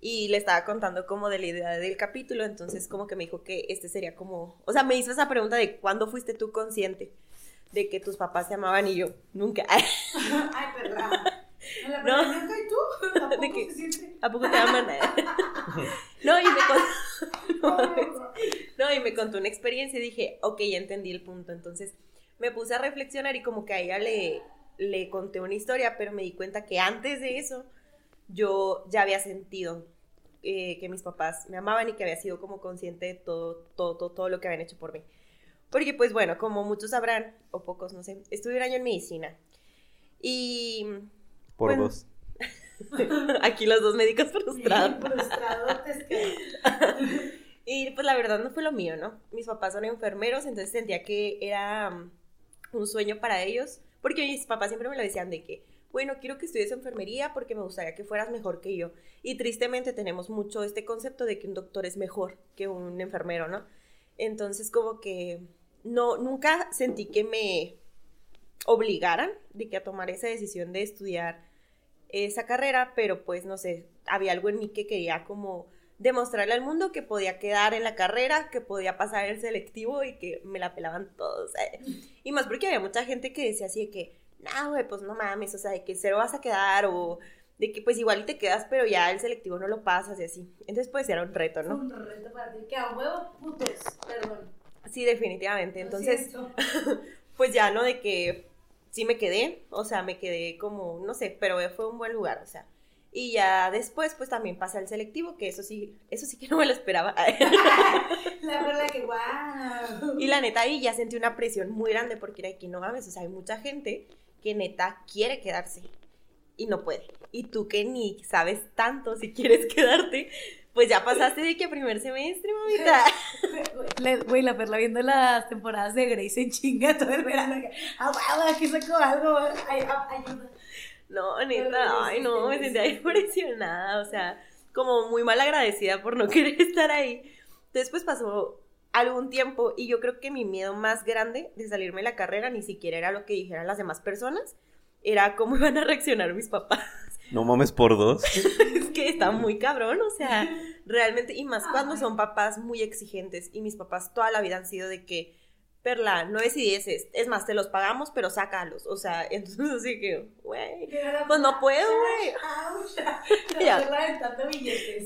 y le estaba contando como de la idea del capítulo, entonces como que me dijo que este sería como, o sea, me hizo esa pregunta de cuándo fuiste tú consciente de que tus papás te amaban y yo, nunca. Ay. La No. ¿y tú? ¿A De poco que- se? ¿A poco te aman? no, y me contó, no, y me contó una experiencia y dije, ok, ya entendí el punto. Entonces me puse a reflexionar y como que a ella le, le conté una historia, pero me di cuenta que antes de eso yo ya había sentido eh, que mis papás me amaban y que había sido como consciente de todo, todo, todo, todo lo que habían hecho por mí. Porque pues bueno, como muchos sabrán, o pocos, no sé, estuve un año en medicina. Y Por bueno. dos. aquí los dos médicos frustrados. Frustrado, te esquema. Y pues la verdad no fue lo mío, ¿no? Mis papás son enfermeros, entonces sentía que era um, un sueño para ellos, porque mis papás siempre me lo decían de que, bueno, quiero que estudies enfermería porque me gustaría que fueras mejor que yo. Y tristemente tenemos mucho este concepto de que un doctor es mejor que un enfermero, ¿no? Entonces como que no, nunca sentí que me obligaran de que a tomar esa decisión de estudiar esa carrera, pero pues no sé, había algo en mí que quería como demostrarle al mundo que podía quedar en la carrera, que podía pasar el selectivo y que me la pelaban todos. eh. Y más porque había mucha gente que decía así de que, no, güey, pues no mames, o sea, de que cero vas a quedar o de que pues igual y te quedas, pero ya el selectivo no lo pasas y así. Entonces pues era un reto, ¿no? un reto para ti. Que a huevo, putes. Perdón. Sí, definitivamente. Entonces, pues ya, ¿no? De que sí me quedé, o sea, me quedé como, no sé, pero fue un buen lugar, o sea. Y ya después, pues también pasé al selectivo, que eso sí, eso sí que no me lo esperaba. La verdad que guau. y la neta ahí ya sentí una presión muy grande porque era que no mames, o sea, hay mucha gente que neta quiere quedarse y no puede. Y tú que ni sabes tanto si quieres quedarte, pues ya pasaste de que primer semestre, mamita. Güey, la perla viendo las temporadas de Grace en chinga todo el verano. que, Ah, aquí sacó algo. Ay, a- ayuda. No, neta, ay, no, me sentía impresionada, o sea, como muy mal agradecida por no querer estar ahí. Después pasó algún tiempo y yo creo que mi miedo más grande de salirme de la carrera ni siquiera era lo que dijeran las demás personas, era cómo iban a reaccionar mis papás. No mames por dos. es que está muy cabrón, o sea, realmente, y más cuando son papás muy exigentes y mis papás toda la vida han sido de que, Perla, no es y dieces, es más, te los pagamos, pero sácalos, o sea, entonces así que, güey, pues no puedo, güey.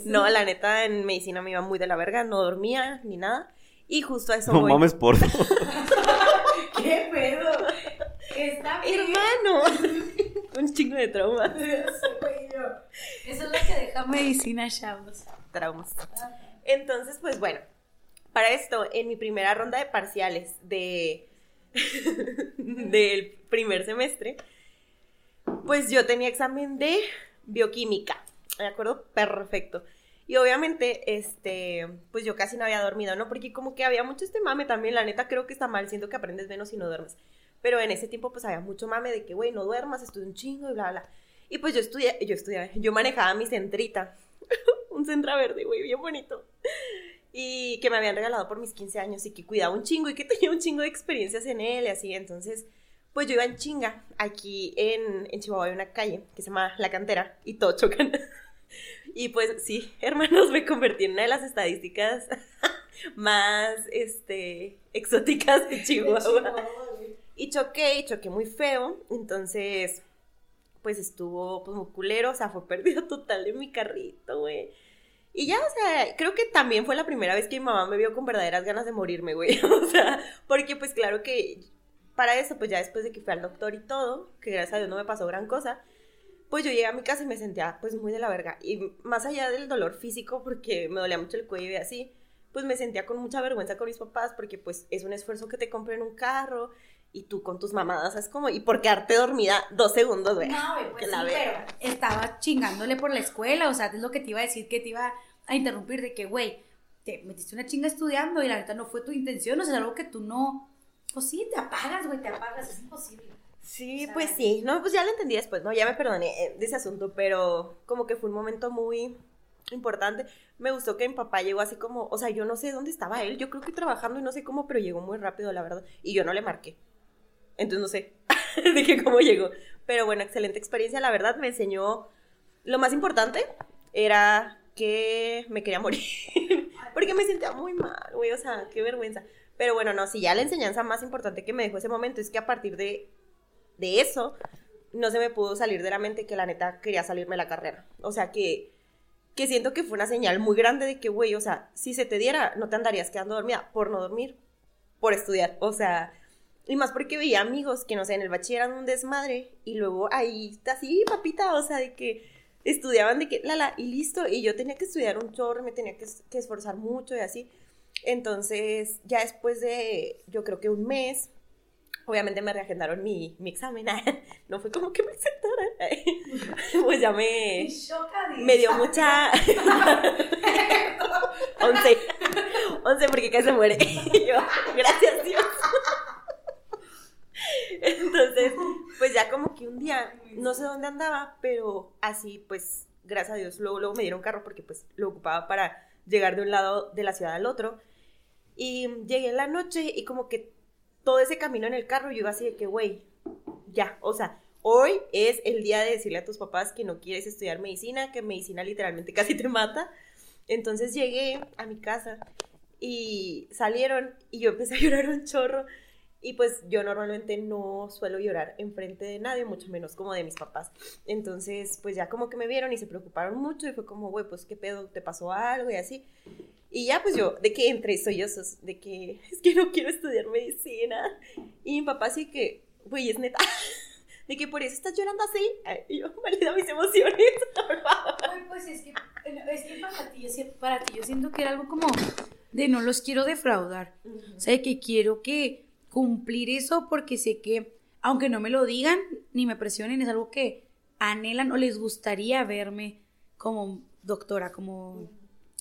No, la neta, en medicina me iba muy de la verga, no dormía ni nada. Y justo a eso No voy. mames por. ¿Qué pedo? Está bien. Hermano. Un chingo de traumas. Eso es lo que deja medicina, chavos. Traumas. Entonces, pues bueno. Para esto, en mi primera ronda de parciales de del primer semestre, pues yo tenía examen de bioquímica. ¿De acuerdo? Perfecto. Y obviamente, este, pues yo casi no había dormido, ¿no? Porque como que había mucho este mame también, la neta creo que está mal, siento que aprendes menos si no duermes. Pero en ese tiempo pues había mucho mame de que, güey, no duermas, estudia un chingo y bla, bla. Y pues yo estudié, yo estudiaba, yo manejaba mi centrita, un centra verde, güey, bien bonito. Y que me habían regalado por mis 15 años y que cuidaba un chingo y que tenía un chingo de experiencias en él y así. Entonces, pues yo iba en chinga. Aquí en, en Chihuahua hay una calle que se llama La Cantera y todo chocan. Y pues sí, hermanos, me convertí en una de las estadísticas más este, exóticas de Chihuahua. Y choqué, y choqué muy feo. Entonces, pues estuvo pues, muy culero, o sea, fue pérdida total de mi carrito, güey. Y ya, o sea, creo que también fue la primera vez que mi mamá me vio con verdaderas ganas de morirme, güey. O sea, porque pues claro que para eso, pues ya después de que fui al doctor y todo, que gracias a Dios no me pasó gran cosa, pues yo llegué a mi casa y me sentía pues muy de la verga. Y más allá del dolor físico, porque me dolía mucho el cuello y así, pues me sentía con mucha vergüenza con mis papás, porque pues es un esfuerzo que te compren un carro y tú con tus mamadas, es como, y por quedarte dormida dos segundos, güey. No, pues sí, pero estaba chingándole por la escuela, o sea, es lo que te iba a decir, que te iba a interrumpir, de que, güey, te metiste una chinga estudiando y la neta no fue tu intención, o sea, algo que tú no, pues sí, te apagas, güey, te apagas, es imposible. Sí, pues sí, no, pues ya lo entendí después, ¿no? Ya me perdoné eh, de ese asunto, pero como que fue un momento muy importante. Me gustó que mi papá llegó así como, o sea, yo no sé dónde estaba él, yo creo que trabajando y no sé cómo, pero llegó muy rápido, la verdad, y yo no le marqué. Entonces no sé qué cómo llegó. Pero bueno, excelente experiencia, la verdad me enseñó lo más importante era que me quería morir. Porque me sentía muy mal, güey, o sea, qué vergüenza. Pero bueno, no, si ya la enseñanza más importante que me dejó ese momento es que a partir de, de eso, no se me pudo salir de la mente que la neta quería salirme la carrera. O sea, que, que siento que fue una señal muy grande de que, güey, o sea, si se te diera, no te andarías quedando dormida por no dormir, por estudiar. O sea, y más porque veía amigos que, no sé, en el bachiller eran un desmadre y luego ahí está así, papita, o sea, de que estudiaban de que, la, la, y listo, y yo tenía que estudiar un chorro, me tenía que, que esforzar mucho y así. Entonces, ya después de, yo creo que un mes, obviamente me reagendaron mi, mi examen. No fue como que me aceptaran. Pues ya me. Me dio mucha. once. Once porque casi se muere. Y yo, gracias Dios. Entonces, pues ya como que un día, no sé dónde andaba, pero así, pues, gracias a Dios, luego, luego me dieron carro porque pues lo ocupaba para llegar de un lado de la ciudad al otro. Y llegué en la noche y como que todo ese camino en el carro yo iba así de que, güey, ya, o sea, hoy es el día de decirle a tus papás que no quieres estudiar medicina, que medicina literalmente casi te mata. Entonces llegué a mi casa y salieron y yo empecé a llorar un chorro y pues yo normalmente no suelo llorar enfrente de nadie, mucho menos como de mis papás. Entonces, pues ya como que me vieron y se preocuparon mucho y fue como, güey, pues qué pedo, te pasó algo y así. Y ya pues yo, de que entre sollozos, de que es que no quiero estudiar medicina. Y mi papá sí que, güey, es neta. De que por eso estás llorando así. Y yo, valida mis emociones, por favor. Ay, pues es que, es que para, ti, para ti yo siento que era algo como de no los quiero defraudar. O sea, que quiero que cumplir eso porque sé que, aunque no me lo digan ni me presionen, es algo que anhelan o les gustaría verme como doctora, como,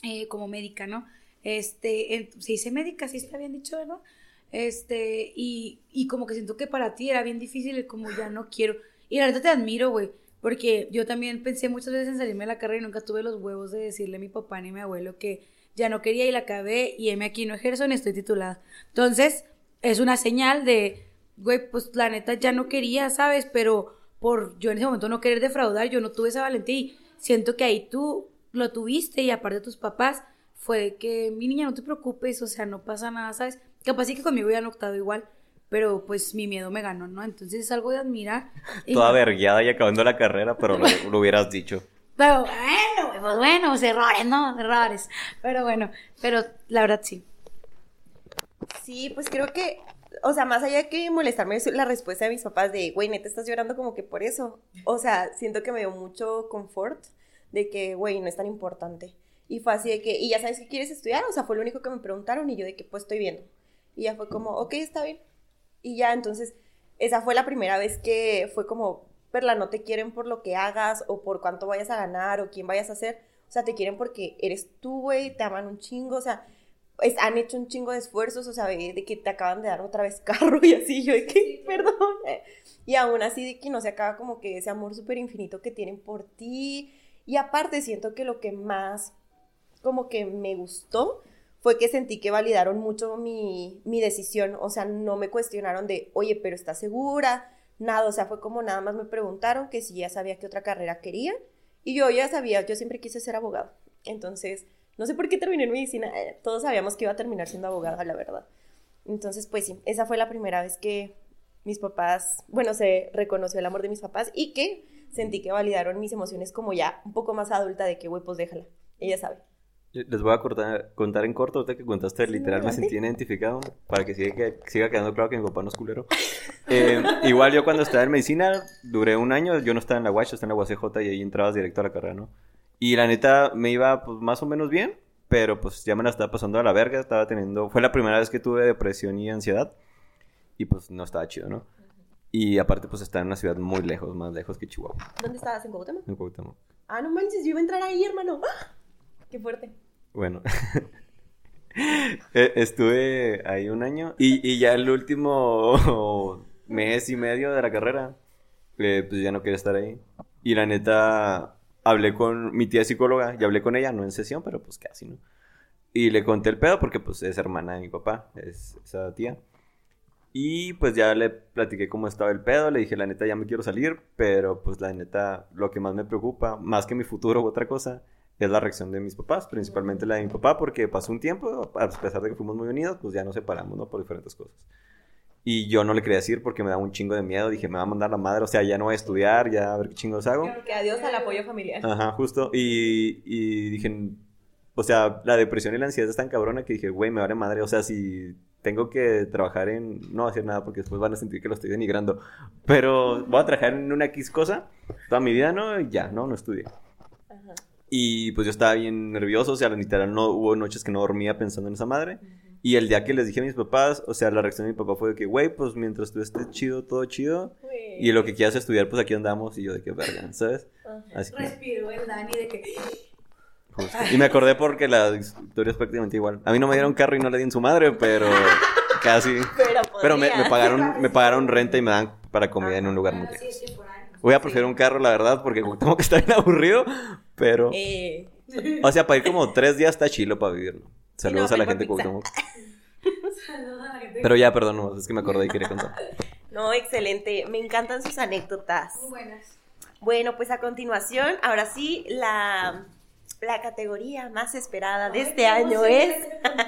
eh, como médica, ¿no? Este, se dice médica, sí está bien dicho, ¿no? Este, y, y como que siento que para ti era bien difícil, como ya no quiero. Y la verdad te admiro, güey, porque yo también pensé muchas veces en salirme de la carrera y nunca tuve los huevos de decirle a mi papá ni a mi abuelo que ya no quería y la acabé y M aquí no ejerzo ni estoy titulada. Entonces, es una señal de, güey, pues la neta ya no quería, ¿sabes? Pero por yo en ese momento no querer defraudar, yo no tuve esa valentía y siento que ahí tú lo tuviste y aparte de tus papás, fue que mi niña no te preocupes, o sea, no pasa nada, ¿sabes? Capaz sí que conmigo hubieran optado igual, pero pues mi miedo me ganó, ¿no? Entonces es algo de admirar. Toda vergueada y acabando la carrera, pero lo, lo hubieras dicho. Pero bueno, pues bueno, pues errores, ¿no? Errores. Pero bueno, pero la verdad sí. Sí, pues creo que, o sea, más allá que molestarme la respuesta de mis papás de, güey, neta, estás llorando como que por eso. O sea, siento que me dio mucho confort de que, güey, no es tan importante. Y fue así de que, ¿y ya sabes qué quieres estudiar? O sea, fue lo único que me preguntaron y yo de que, pues estoy viendo. Y ya fue como, ok, está bien. Y ya, entonces, esa fue la primera vez que fue como, Perla, no te quieren por lo que hagas o por cuánto vayas a ganar o quién vayas a ser. O sea, te quieren porque eres tú, güey, te aman un chingo, o sea, han hecho un chingo de esfuerzos, o sea, de, de que te acaban de dar otra vez carro y así, yo de que, perdón. Y aún así de que no se acaba como que ese amor súper infinito que tienen por ti. Y aparte siento que lo que más como que me gustó fue que sentí que validaron mucho mi, mi decisión, o sea, no me cuestionaron de, oye, pero ¿estás segura? Nada, o sea, fue como nada más me preguntaron que si ya sabía qué otra carrera quería. Y yo ya sabía, yo siempre quise ser abogado. Entonces, no sé por qué terminé en medicina, eh, todos sabíamos que iba a terminar siendo abogada, la verdad. Entonces, pues sí, esa fue la primera vez que mis papás, bueno, se reconoció el amor de mis papás y que sentí que validaron mis emociones como ya un poco más adulta de que, güey, pues déjala, ella sabe. Les voy a cortar- contar en corto, ahorita que contaste, literal me sentí identificado para que siga, que siga quedando claro que mi papá no es culero. Eh, igual yo cuando estaba en medicina, duré un año, yo no estaba en la UACH, estaba en la UACJ y ahí entrabas directo a la carrera, ¿no? Y la neta me iba pues más o menos bien, pero pues ya me la estaba pasando a la verga, estaba teniendo, fue la primera vez que tuve depresión y ansiedad y pues no estaba chido, ¿no? Y aparte pues estaba en una ciudad muy lejos, más lejos que Chihuahua, ¿Dónde estabas? ¿En Cuauhtémoc? en Cuauhtémoc. Ah, no manches, yo iba a entrar ahí, hermano. ¡Ah! Qué fuerte. Bueno, Eh, estuve ahí un año y, y ya el último mes y medio de la carrera, eh, pues ya no quería estar ahí. Y la neta, hablé con mi tía psicóloga y hablé con ella, no en sesión, pero pues casi, ¿no? Y le conté el pedo porque pues es hermana de mi papá, es esa tía. Y pues ya le platiqué cómo estaba el pedo, le dije, la neta, ya me quiero salir, pero pues la neta, lo que más me preocupa, más que mi futuro u otra cosa, es la reacción de mis papás, principalmente la de mi papá, porque pasó un tiempo, a pesar de que fuimos muy unidos, pues ya nos separamos, ¿no? Por diferentes cosas. Y yo no le quería decir porque me daba un chingo de miedo, dije, me va a mandar la madre, o sea, ya no voy a estudiar, ya a ver qué chingos hago. Que adiós al apoyo familiar. Ajá, justo. Y, y dije, o sea, la depresión y la ansiedad es tan cabrona que dije, güey, me vale madre. O sea, si tengo que trabajar en. No hacer nada porque después van a sentir que lo estoy denigrando. Pero voy a trabajar en una X cosa toda mi vida, ¿no? Ya, no, no estudié. Ajá. Y pues yo estaba bien nervioso, o sea, literal, no hubo noches que no dormía pensando en esa madre. Y el día que les dije a mis papás, o sea, la reacción de mi papá fue de que, güey, pues mientras tú estés chido, todo chido. Y lo que quieras estudiar, pues aquí andamos. Y yo de que verga, ¿sabes? Así que. Respiró el Dani de que. Justo. Y me acordé porque la historia es prácticamente igual. A mí no me dieron carro y no le di en su madre, pero casi. Pero, Pero me, pagaron, me pagaron renta y me dan para comida en un lugar muy lejos. ahí. Voy a preferir un carro, la verdad, porque tengo que estar bien aburrido, pero... Eh, O sea, para ir como tres días está chilo para vivirlo. Saludos no, a la gente de. Cuauhtémoc. Saludos a la gente. Pero ya, perdón, no, es que me acordé y quería contar. no, excelente. Me encantan sus anécdotas. Muy buenas. Bueno, pues a continuación, ahora sí, la, la categoría más esperada de este año es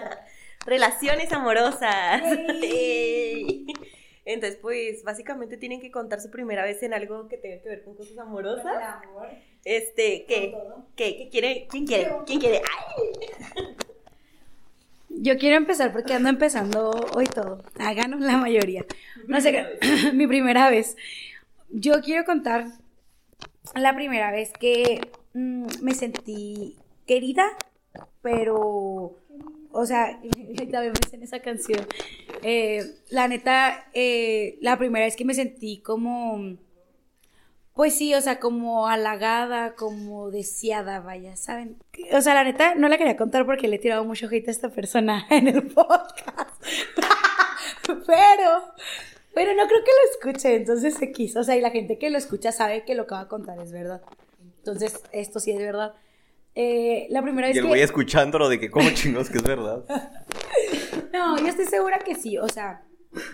relaciones amorosas. Ey. Entonces, pues, básicamente tienen que contar su primera vez en algo que tenga que ver con cosas amorosas. amor. Este, ¿qué? ¿Qué? ¿Qué quiere? ¿Quién quiere? ¿Quién quiere? ¡Ay! Yo quiero empezar porque ando empezando hoy todo. Háganos la mayoría. No sé qué. Mi primera vez. Yo quiero contar la primera vez que mm, me sentí querida, pero. O sea, también me en esa canción. Eh, la neta, eh, la primera vez que me sentí como. Pues sí, o sea, como halagada, como deseada, vaya, ¿saben? O sea, la neta, no la quería contar porque le he tirado mucho hate a esta persona en el podcast. pero, pero no creo que lo escuche, entonces se quiso. O sea, y la gente que lo escucha sabe que lo que va a contar es verdad. Entonces, esto sí es verdad. Eh, la primera vez Y el que... güey escuchándolo de que, ¿cómo chingos que es verdad? No, yo estoy segura que sí, o sea,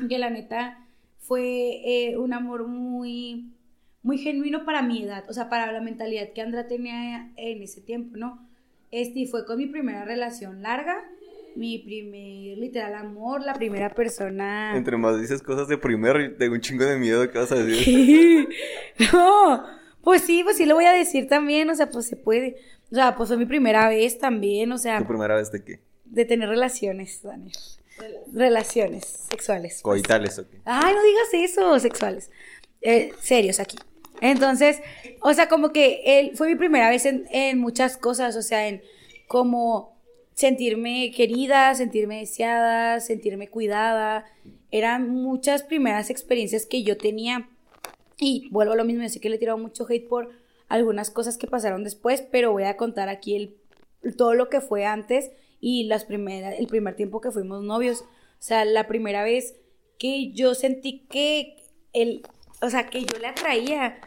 que la neta fue eh, un amor muy, muy genuino para mi edad, o sea, para la mentalidad que Andra tenía en ese tiempo, ¿no? Este fue con mi primera relación larga, mi primer literal amor, la primera persona... Entre más dices cosas de primero, tengo un chingo de miedo que vas a decir. no, pues sí, pues sí lo voy a decir también, o sea, pues se puede. O sea, pues fue mi primera vez también, o sea, ¿Tu primera vez de qué? de tener relaciones, Daniel. Relaciones sexuales. pues. Coitales, ok. Ay, no digas eso, sexuales. Eh, serios aquí. Entonces, o sea, como que él fue mi primera vez en, en muchas cosas, o sea, en como sentirme querida, sentirme deseada, sentirme cuidada. Eran muchas primeras experiencias que yo tenía. Y vuelvo a lo mismo, yo sé que le he tirado mucho hate por algunas cosas que pasaron después, pero voy a contar aquí el, todo lo que fue antes y las primeras, el primer tiempo que fuimos novios. O sea, la primera vez que yo sentí que el, o sea, que yo le atraía,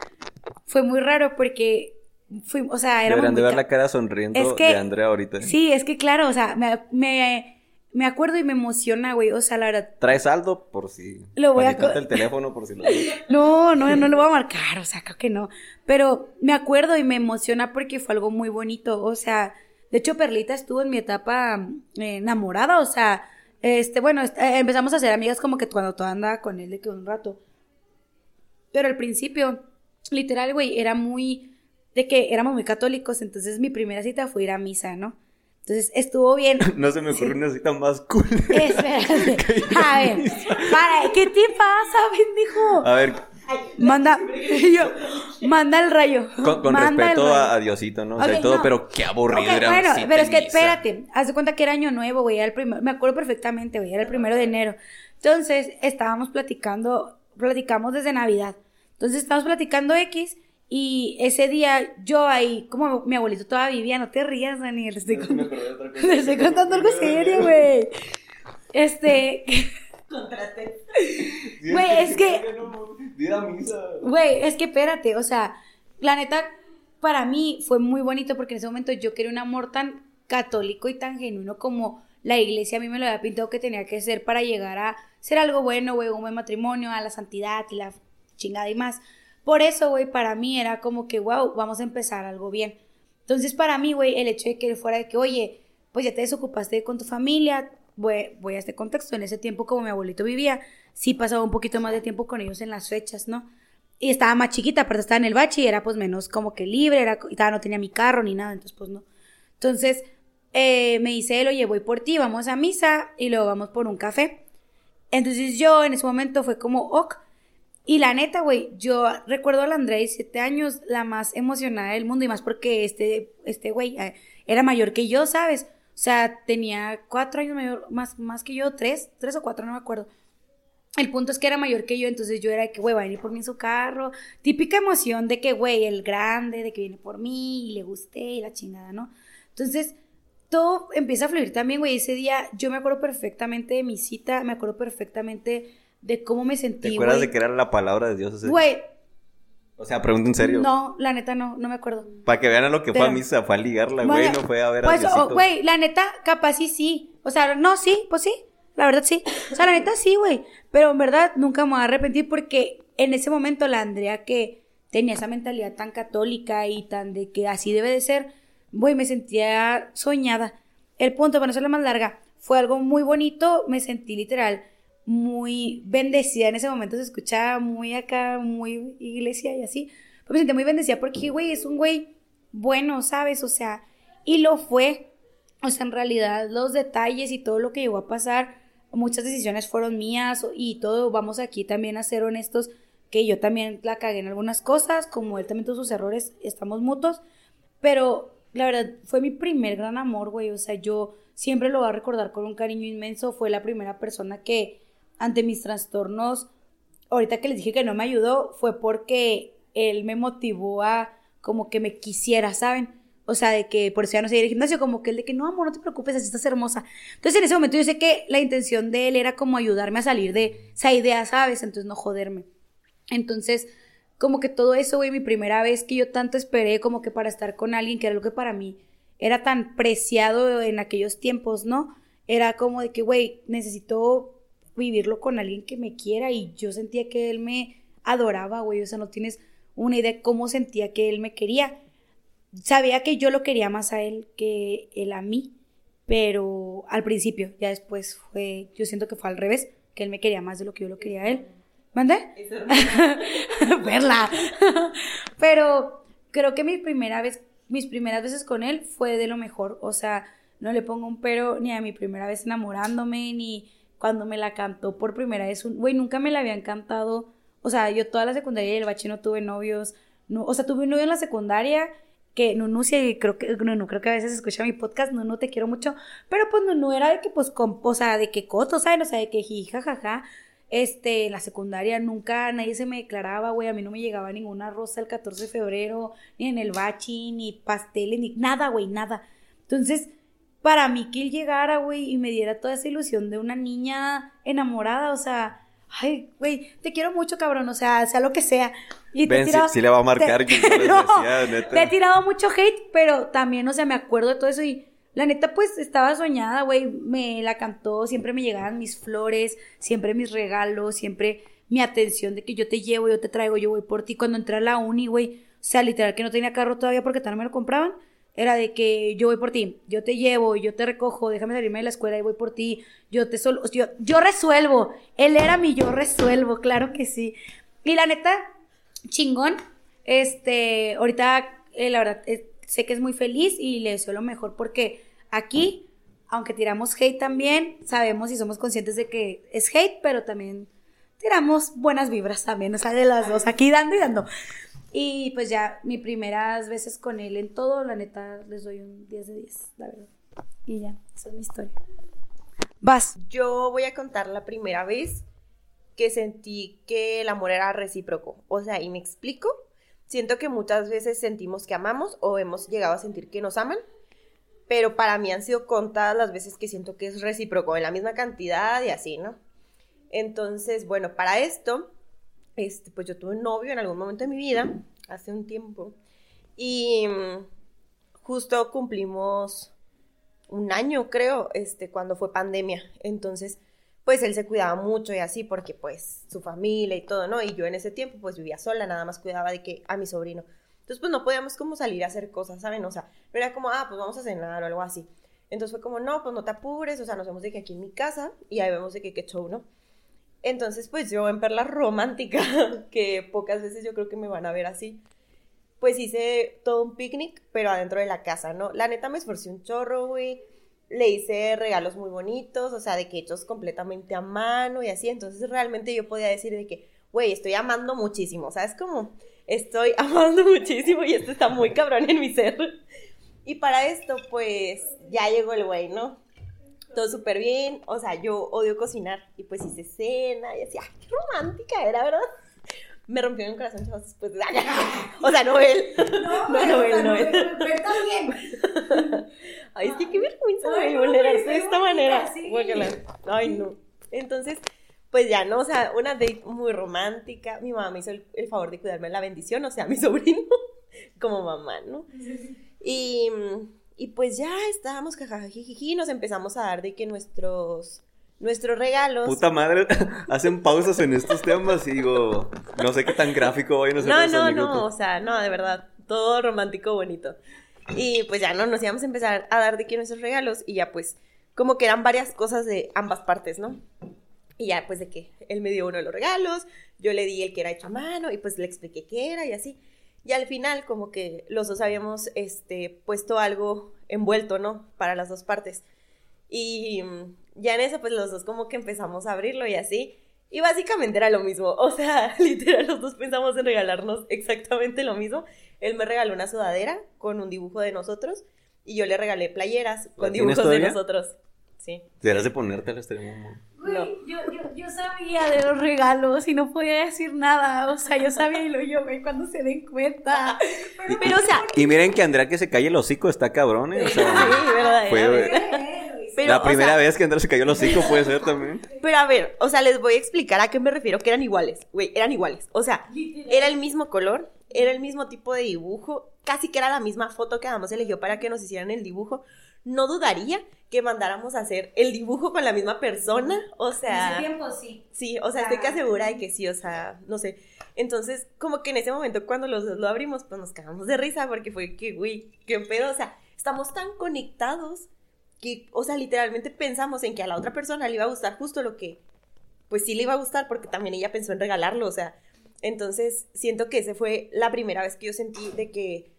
fue muy raro porque fui, o sea, era Deberían de ver la cara sonriendo de Andrea ahorita. Sí, es que claro, o sea, me, me, me acuerdo y me emociona, güey, o sea, la verdad. ¿Traes saldo por si... Lo voy a... el teléfono por si lo... no, no, no lo voy a marcar, o sea, creo que no. Pero me acuerdo y me emociona porque fue algo muy bonito, o sea, de hecho Perlita estuvo en mi etapa eh, enamorada, o sea, este, bueno, eh, empezamos a ser amigas como que cuando todo andaba con él de que un rato. Pero al principio, literal, güey, era muy de que éramos muy católicos, entonces mi primera cita fue ir a misa, ¿no? Entonces estuvo bien. No se me ocurrió una cita más cool. Espérate. A ver, para, ¿qué te pasa, bendijo? A ver. Manda, yo, manda el rayo. Con, respeto a, Diosito, ¿no? O sea, todo, pero qué aburrido era Bueno, pero es que espérate, haz de cuenta que era año nuevo, güey, era el primero, me acuerdo perfectamente, güey, era el primero de enero. Entonces, estábamos platicando, platicamos desde Navidad. Entonces, estábamos platicando X y ese día yo ahí, como mi abuelito todavía vivía, no te rías, Daniel, estoy, estoy contando algo serio, güey. Este... Contraste. Güey, es que... Güey, es que espérate, o sea, la neta, para mí fue muy bonito porque en ese momento yo quería un amor tan católico y tan genuino como la iglesia a mí me lo había pintado que tenía que ser para llegar a ser algo bueno, güey, un buen matrimonio, a la santidad y la chingada y más. Por eso, güey, para mí era como que, wow, vamos a empezar algo bien. Entonces, para mí, güey, el hecho de que fuera de que, oye, pues ya te desocupaste con tu familia, voy, a este contexto, en ese tiempo como mi abuelito vivía, sí pasaba un poquito más de tiempo con ellos en las fechas, ¿no? Y estaba más chiquita, pero estaba en el bache y era pues menos como que libre, era, y no tenía mi carro ni nada, entonces pues no. Entonces, eh, me dice él, oye, voy por ti, vamos a misa y luego vamos por un café. Entonces yo en ese momento fue como, ok, y la neta, güey, yo recuerdo a la Andrea de 7 años, la más emocionada del mundo, y más porque este, este güey eh, era mayor que yo, ¿sabes? O sea, tenía cuatro años mayor, más, más que yo, tres, tres o cuatro, no me acuerdo. El punto es que era mayor que yo, entonces yo era de que, güey, va a venir por mí en su carro. Típica emoción de que, güey, el grande, de que viene por mí y le gusté y la chingada, ¿no? Entonces, todo empieza a fluir también, güey. Ese día yo me acuerdo perfectamente de mi cita, me acuerdo perfectamente de cómo me sentí. ¿Te acuerdas de que era la palabra de Dios? Güey. O sea, pregunta en serio. No, la neta no, no me acuerdo. Para que vean a lo que fue a misa, fue a ligarla, güey, no fue a ver a Pues, güey, la neta, capaz sí, sí. O sea, no, sí, pues sí. La verdad sí. O sea, la neta sí, güey. Pero en verdad nunca me voy a arrepentir porque en ese momento la Andrea que tenía esa mentalidad tan católica y tan de que así debe de ser, güey, me sentía soñada. El punto, para no ser la más larga, fue algo muy bonito, me sentí literal muy bendecida en ese momento, se escuchaba muy acá, muy iglesia y así. Pero me sentí muy bendecida porque, güey, es un güey bueno, ¿sabes? O sea, y lo fue. O sea, en realidad los detalles y todo lo que llegó a pasar, muchas decisiones fueron mías y todo, vamos aquí también a ser honestos, que yo también la cagué en algunas cosas, como él también tuvo sus errores, estamos mutuos, pero la verdad fue mi primer gran amor, güey, o sea, yo siempre lo voy a recordar con un cariño inmenso, fue la primera persona que ante mis trastornos, ahorita que les dije que no me ayudó, fue porque él me motivó a como que me quisiera, ¿saben? O sea, de que por eso ya no seguir el gimnasio, como que el de que no, amor, no te preocupes, así estás hermosa. Entonces en ese momento yo sé que la intención de él era como ayudarme a salir de esa idea, ¿sabes? Entonces no joderme. Entonces, como que todo eso, güey, mi primera vez que yo tanto esperé como que para estar con alguien, que era lo que para mí era tan preciado en aquellos tiempos, ¿no? Era como de que, güey, necesito vivirlo con alguien que me quiera y yo sentía que él me adoraba, güey, o sea, no tienes una idea de cómo sentía que él me quería. Sabía que yo lo quería más a él que él a mí, pero al principio, ya después fue, yo siento que fue al revés, que él me quería más de lo que yo lo quería a él. ¿Mande? Verla. pero creo que mi primera vez, mis primeras veces con él fue de lo mejor, o sea, no le pongo un pero ni a mi primera vez enamorándome, ni cuando me la cantó por primera vez, güey, nunca me la habían cantado, o sea, yo toda la secundaria y el bache no tuve novios, no, o sea, tuve un novio en la secundaria que Nunu, sí, creo que, no creo que a veces escucha mi podcast, no te quiero mucho, pero pues no era de que, pues, con, o sea, de que coto, ¿sabes? O sea, de que jiji, jajaja, Este, en la secundaria nunca nadie se me declaraba, güey. A mí no me llegaba ninguna rosa el 14 de febrero, ni en el bachi, ni pasteles, ni nada, güey, nada. Entonces, para mí que él llegara, güey, y me diera toda esa ilusión de una niña enamorada, o sea, ay, güey, te quiero mucho, cabrón, o sea, sea lo que sea. Y te Ven, he si, tirado- si le va a marcar. te- No, decía, neta. te he tirado mucho hate, pero también, o sea, me acuerdo de todo eso y la neta, pues estaba soñada, güey. Me la cantó, siempre me llegaban mis flores, siempre mis regalos, siempre mi atención de que yo te llevo, yo te traigo, yo voy por ti. Cuando entré a la uni, güey, o sea, literal que no tenía carro todavía porque no me lo compraban. Era de que yo voy por ti, yo te llevo, yo te recojo, déjame salirme de la escuela y voy por ti, yo te solo, yo, yo resuelvo. Él era mi yo resuelvo, claro que sí. Y la neta, chingón. Este, ahorita, eh, la verdad, eh, sé que es muy feliz y le deseo lo mejor porque aquí, aunque tiramos hate también, sabemos y somos conscientes de que es hate, pero también tiramos buenas vibras también, o sea, de las dos, aquí dando y dando. Y pues ya, mis primeras veces con él en todo, la neta, les doy un 10 de 10, la verdad. Y ya, esa es mi historia. Vas. Yo voy a contar la primera vez que sentí que el amor era recíproco. O sea, y me explico. Siento que muchas veces sentimos que amamos o hemos llegado a sentir que nos aman, pero para mí han sido contadas las veces que siento que es recíproco, en la misma cantidad y así, ¿no? Entonces, bueno, para esto, este, pues yo tuve un novio en algún momento de mi vida, hace un tiempo, y mm, justo cumplimos un año, creo, este, cuando fue pandemia. Entonces, pues él se cuidaba mucho y así, porque pues su familia y todo, ¿no? Y yo en ese tiempo pues vivía sola, nada más cuidaba de que a mi sobrino. Entonces, pues no podíamos como salir a hacer cosas, ¿saben? O sea, era como, ah, pues vamos a cenar o algo así. Entonces fue como, no, pues no te apures, o sea, nos vemos de que aquí en mi casa y ahí vemos de que qué show, ¿no? Entonces, pues yo en Perla Romántica, que pocas veces yo creo que me van a ver así, pues hice todo un picnic, pero adentro de la casa, ¿no? La neta me esforcé un chorro, güey. Le hice regalos muy bonitos, o sea, de que hechos completamente a mano y así. Entonces realmente yo podía decir de que, güey, estoy amando muchísimo, ¿sabes? Como estoy amando muchísimo y esto está muy cabrón en mi ser. Y para esto, pues, ya llegó el güey, ¿no? Todo súper bien, o sea, yo odio cocinar y pues hice cena y así, ¡ay, qué romántica era, ¿verdad? Me rompió el corazón chavos, después de... O sea, no él. No, no, él, no él. Ay, es que qué vergüenza, güey, vulnerarse de esta manera. Ay, no. Entonces, pues ya, ¿no? O sea, una date muy romántica. Mi mamá me hizo el, el favor de cuidarme la bendición, o sea, mi sobrino, como mamá, ¿no? Y, y pues ya estábamos jajajijiji, nos empezamos a dar de que nuestros, nuestros regalos. Puta madre, hacen pausas en estos temas y digo, no sé qué tan gráfico ser No, las no, no, o sea, no, de verdad, todo romántico, bonito. Y pues ya no, nos íbamos a empezar a dar de que nuestros regalos y ya pues como que eran varias cosas de ambas partes, ¿no? Y ya pues de que él me dio uno de los regalos, yo le di el que era hecho a mano y pues le expliqué qué era y así. Y al final como que los dos habíamos este, puesto algo envuelto, ¿no? Para las dos partes. Y mm, ya en eso pues los dos como que empezamos a abrirlo y así. Y básicamente era lo mismo. O sea, literal, los dos pensamos en regalarnos exactamente lo mismo. Él me regaló una sudadera con un dibujo de nosotros y yo le regalé playeras ¿La con dibujos de nosotros. Sí. Deberías de ponértela, estaría muy. Güey, No. yo, yo, yo sabía de los regalos y no podía decir nada. O sea, yo sabía y lo yo, güey, cuando se den cuenta. Pero, Pero, o sea, Y miren que Andrea que se calle el hocico está cabrón, ¿eh? O sea, sí, verdad. fue, la o primera sea, vez que Andrea se cayó el hocico puede ser también. Pero a ver, o sea, les voy a explicar a qué me refiero que eran iguales. Güey, eran iguales. O sea, era el mismo color, era el mismo tipo de dibujo, casi que era la misma foto que Adamos eligió para que nos hicieran el dibujo. No dudaría que mandáramos a hacer el dibujo con la misma persona. O sea. tiempo sí. Sí, o sea, estoy casi segura de que sí, o sea, no sé. Entonces, como que en ese momento cuando los dos lo abrimos, pues nos cagamos de risa porque fue que, güey, qué pedo, o sea, estamos tan conectados que, o sea, literalmente pensamos en que a la otra persona le iba a gustar justo lo que, pues sí le iba a gustar porque también ella pensó en regalarlo, o sea, entonces siento que esa fue la primera vez que yo sentí de que,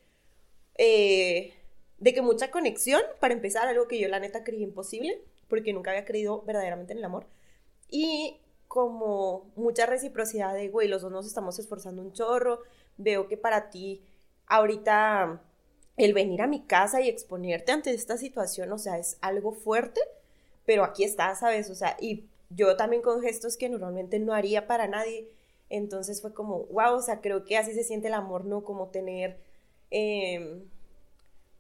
eh, de que mucha conexión, para empezar, algo que yo la neta creí imposible, porque nunca había creído verdaderamente en el amor. Y como mucha reciprocidad de, güey, los dos nos estamos esforzando un chorro, veo que para ti ahorita el venir a mi casa y exponerte ante esta situación, o sea, es algo fuerte, pero aquí está, ¿sabes? O sea, y yo también con gestos que normalmente no haría para nadie. Entonces fue como, wow, o sea, creo que así se siente el amor, ¿no? Como tener, em,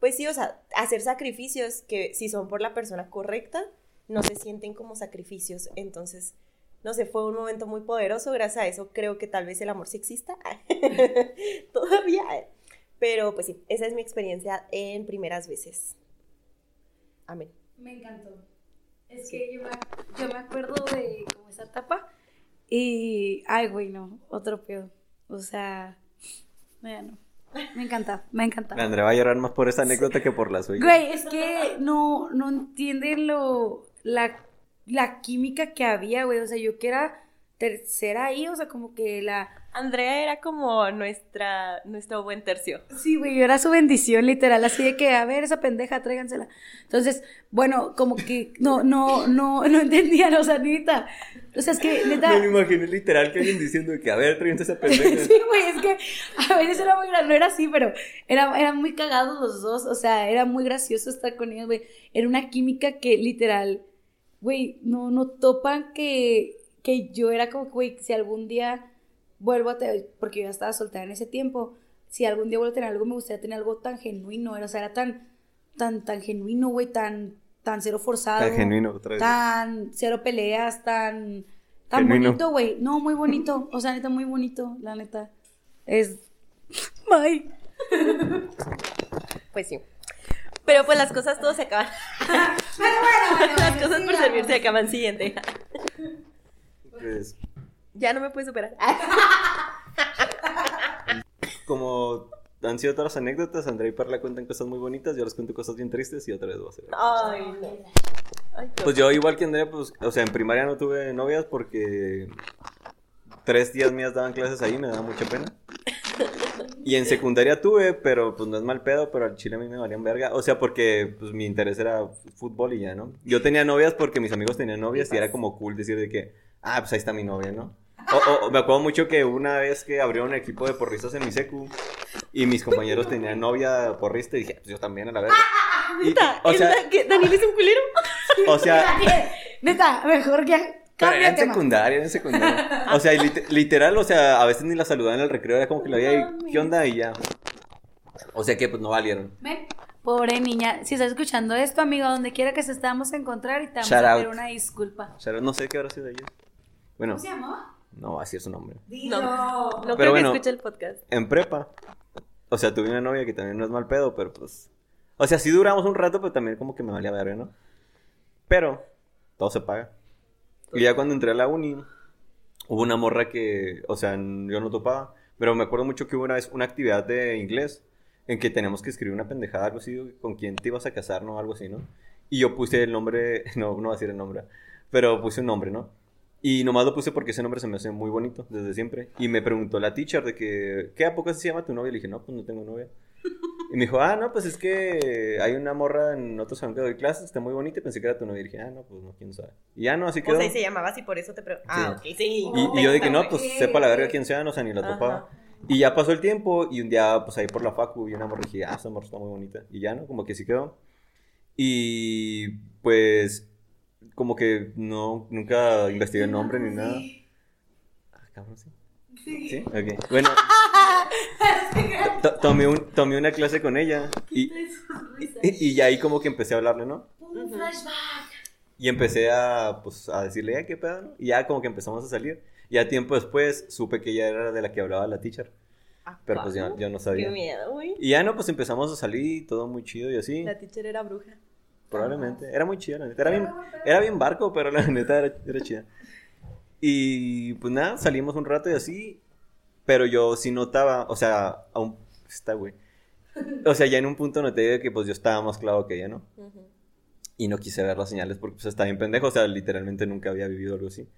pues sí, o sea, hacer sacrificios que si son por la persona correcta, no se sienten como sacrificios. Entonces, no sé, fue un momento muy poderoso. Gracias a eso creo que tal vez el amor sí exista. Todavía. Pero pues sí, esa es mi experiencia en primeras veces. Amén. Me encantó. Es que yo me, yo me acuerdo de como esa etapa y, ay, güey, no, otro pedo. O sea, bueno, me encanta, me encanta. Andrea va a llorar más por esa anécdota que por la suya. Güey, es que no, no entienden lo, la, la química que había, güey. O sea, yo que era tercera ahí, o sea, como que la... Andrea era como nuestra, nuestro buen tercio. Sí, güey, era su bendición, literal, así de que, a ver, esa pendeja, tráigansela. Entonces, bueno, como que no, no, no, no entendían, o sea, neta. O sea, es que, neta... Me lo imaginé literal que alguien diciendo que, a ver, tráiganse esa pendeja. sí, güey, es que a veces era muy grande, no era así, pero era, eran muy cagados los dos, o sea, era muy gracioso estar con ellos, güey. Era una química que, literal, güey, no, no topan que que yo era como, güey, si algún día vuelvo a tener, porque yo ya estaba soltera en ese tiempo, si algún día vuelvo a tener algo, me gustaría tener algo tan genuino, era, o sea, era tan, tan, tan genuino, güey, tan, tan cero forzado. Tan genuino, otra vez. Tan cero peleas, tan, tan bonito, güey. No, muy bonito, o sea, neta, muy bonito, la neta. Es... Bye. Pues sí. Pero pues las cosas todas se acaban. Pero bueno, bueno, las cosas por sigamos. servir se acaban siguiente. Pues, Ya no me puedes superar. como han sido todas las anécdotas, Andrea y Perla cuentan cosas muy bonitas, yo les cuento cosas bien tristes y otra vez va a ser. Ay, no. Ay, qué Pues yo igual que Andrea, pues, o sea, en primaria no tuve novias porque tres días mías daban clases ahí, me daba mucha pena. Y en secundaria tuve, pero pues no es mal pedo, pero al chile a mí me valían verga. O sea, porque pues mi interés era fútbol y ya, ¿no? Yo tenía novias porque mis amigos tenían novias y era como cool decir de que, ah, pues ahí está mi novia, ¿no? O, o- me acuerdo mucho que una vez que abrieron un equipo de porristas en mi secu y mis compañeros tenían novia porrista y dije, pues yo también a la verga. Y, o ¿es sea, Daniel es un culero? o sea, Neta, mejor que... Pero era en secundaria, era en secundaria. O sea, lit- literal, o sea, a veces ni la saludaban en el recreo, era como que la veía y, ¿qué onda? Y ya. O sea que pues no valieron. Ven. Pobre niña, si estás escuchando esto, amigo, donde quiera que se estamos a encontrar y te vamos Shout a out. pedir una disculpa. O sea, no sé qué habrá sido de ellos. Bueno, ¿Cómo se llamó? no va a decir su nombre. Dilo. No Pero creo bueno. que escuche el podcast. En prepa, o sea, tuve una novia que también no es mal pedo, pero pues. O sea, sí duramos un rato, pero también como que me valía verga, ¿no? Pero, todo se paga. Y ya cuando entré a la uni, hubo una morra que, o sea, yo no topaba, pero me acuerdo mucho que hubo una vez una actividad de inglés en que tenemos que escribir una pendejada, algo así, con quién te ibas a casar, ¿no? Algo así, ¿no? Y yo puse el nombre, no, no voy a decir el nombre, pero puse un nombre, ¿no? Y nomás lo puse porque ese nombre se me hace muy bonito desde siempre. Y me preguntó la teacher de que, ¿qué a poco se llama tu novia? Y le dije, no, pues no tengo novia. Y me dijo, ah, no, pues es que hay una morra en otro salón que doy clases, está muy bonita y pensé que era tu novia. Y dije, ah, no, pues no, quién sabe. Y ya no, así O quedó. sea, y se llamaba así, por eso te pregunto. Ah, ok, sí. Y, y yo dije, no, pues Ok. sepa la verga quién sea, no sé, ni la Ajá. topaba. Y ya pasó el tiempo y un día, pues ahí por la facu, vi una morra y dije, ah, esta morra está muy bonita. Y ya, ¿no? Como que sí quedó. Y pues, como que no, nunca investigué el nombre ni nada. Ah, cabrón, sí. Sí. Ok. Bueno, to- tomé, un, tomé una clase con ella y, y, y ya ahí como que empecé a hablarle, ¿no? Un flashback. Y empecé a, pues, a decirle, "Eh, ¿qué pedo? no?" Y ya como que empezamos a salir. Y ya tiempo después supe que ella era de la que hablaba la teacher. Pero pues yo, yo no Qué sabía. miedo, güey. Y ya no, pues empezamos a salir, todo muy chido y así. La teacher era bruja. Probablemente. Era muy chida, la neta. Era bien, era bien barco, pero la neta era, era chida. Y pues nada, salimos un rato y así. Pero yo sí notaba, o sea, aún está, güey. O sea, ya en un punto noté que pues yo estaba más clavo que ella, ¿no? Y no quise ver las señales porque pues estaba bien pendejo, o sea, literalmente nunca había vivido algo así.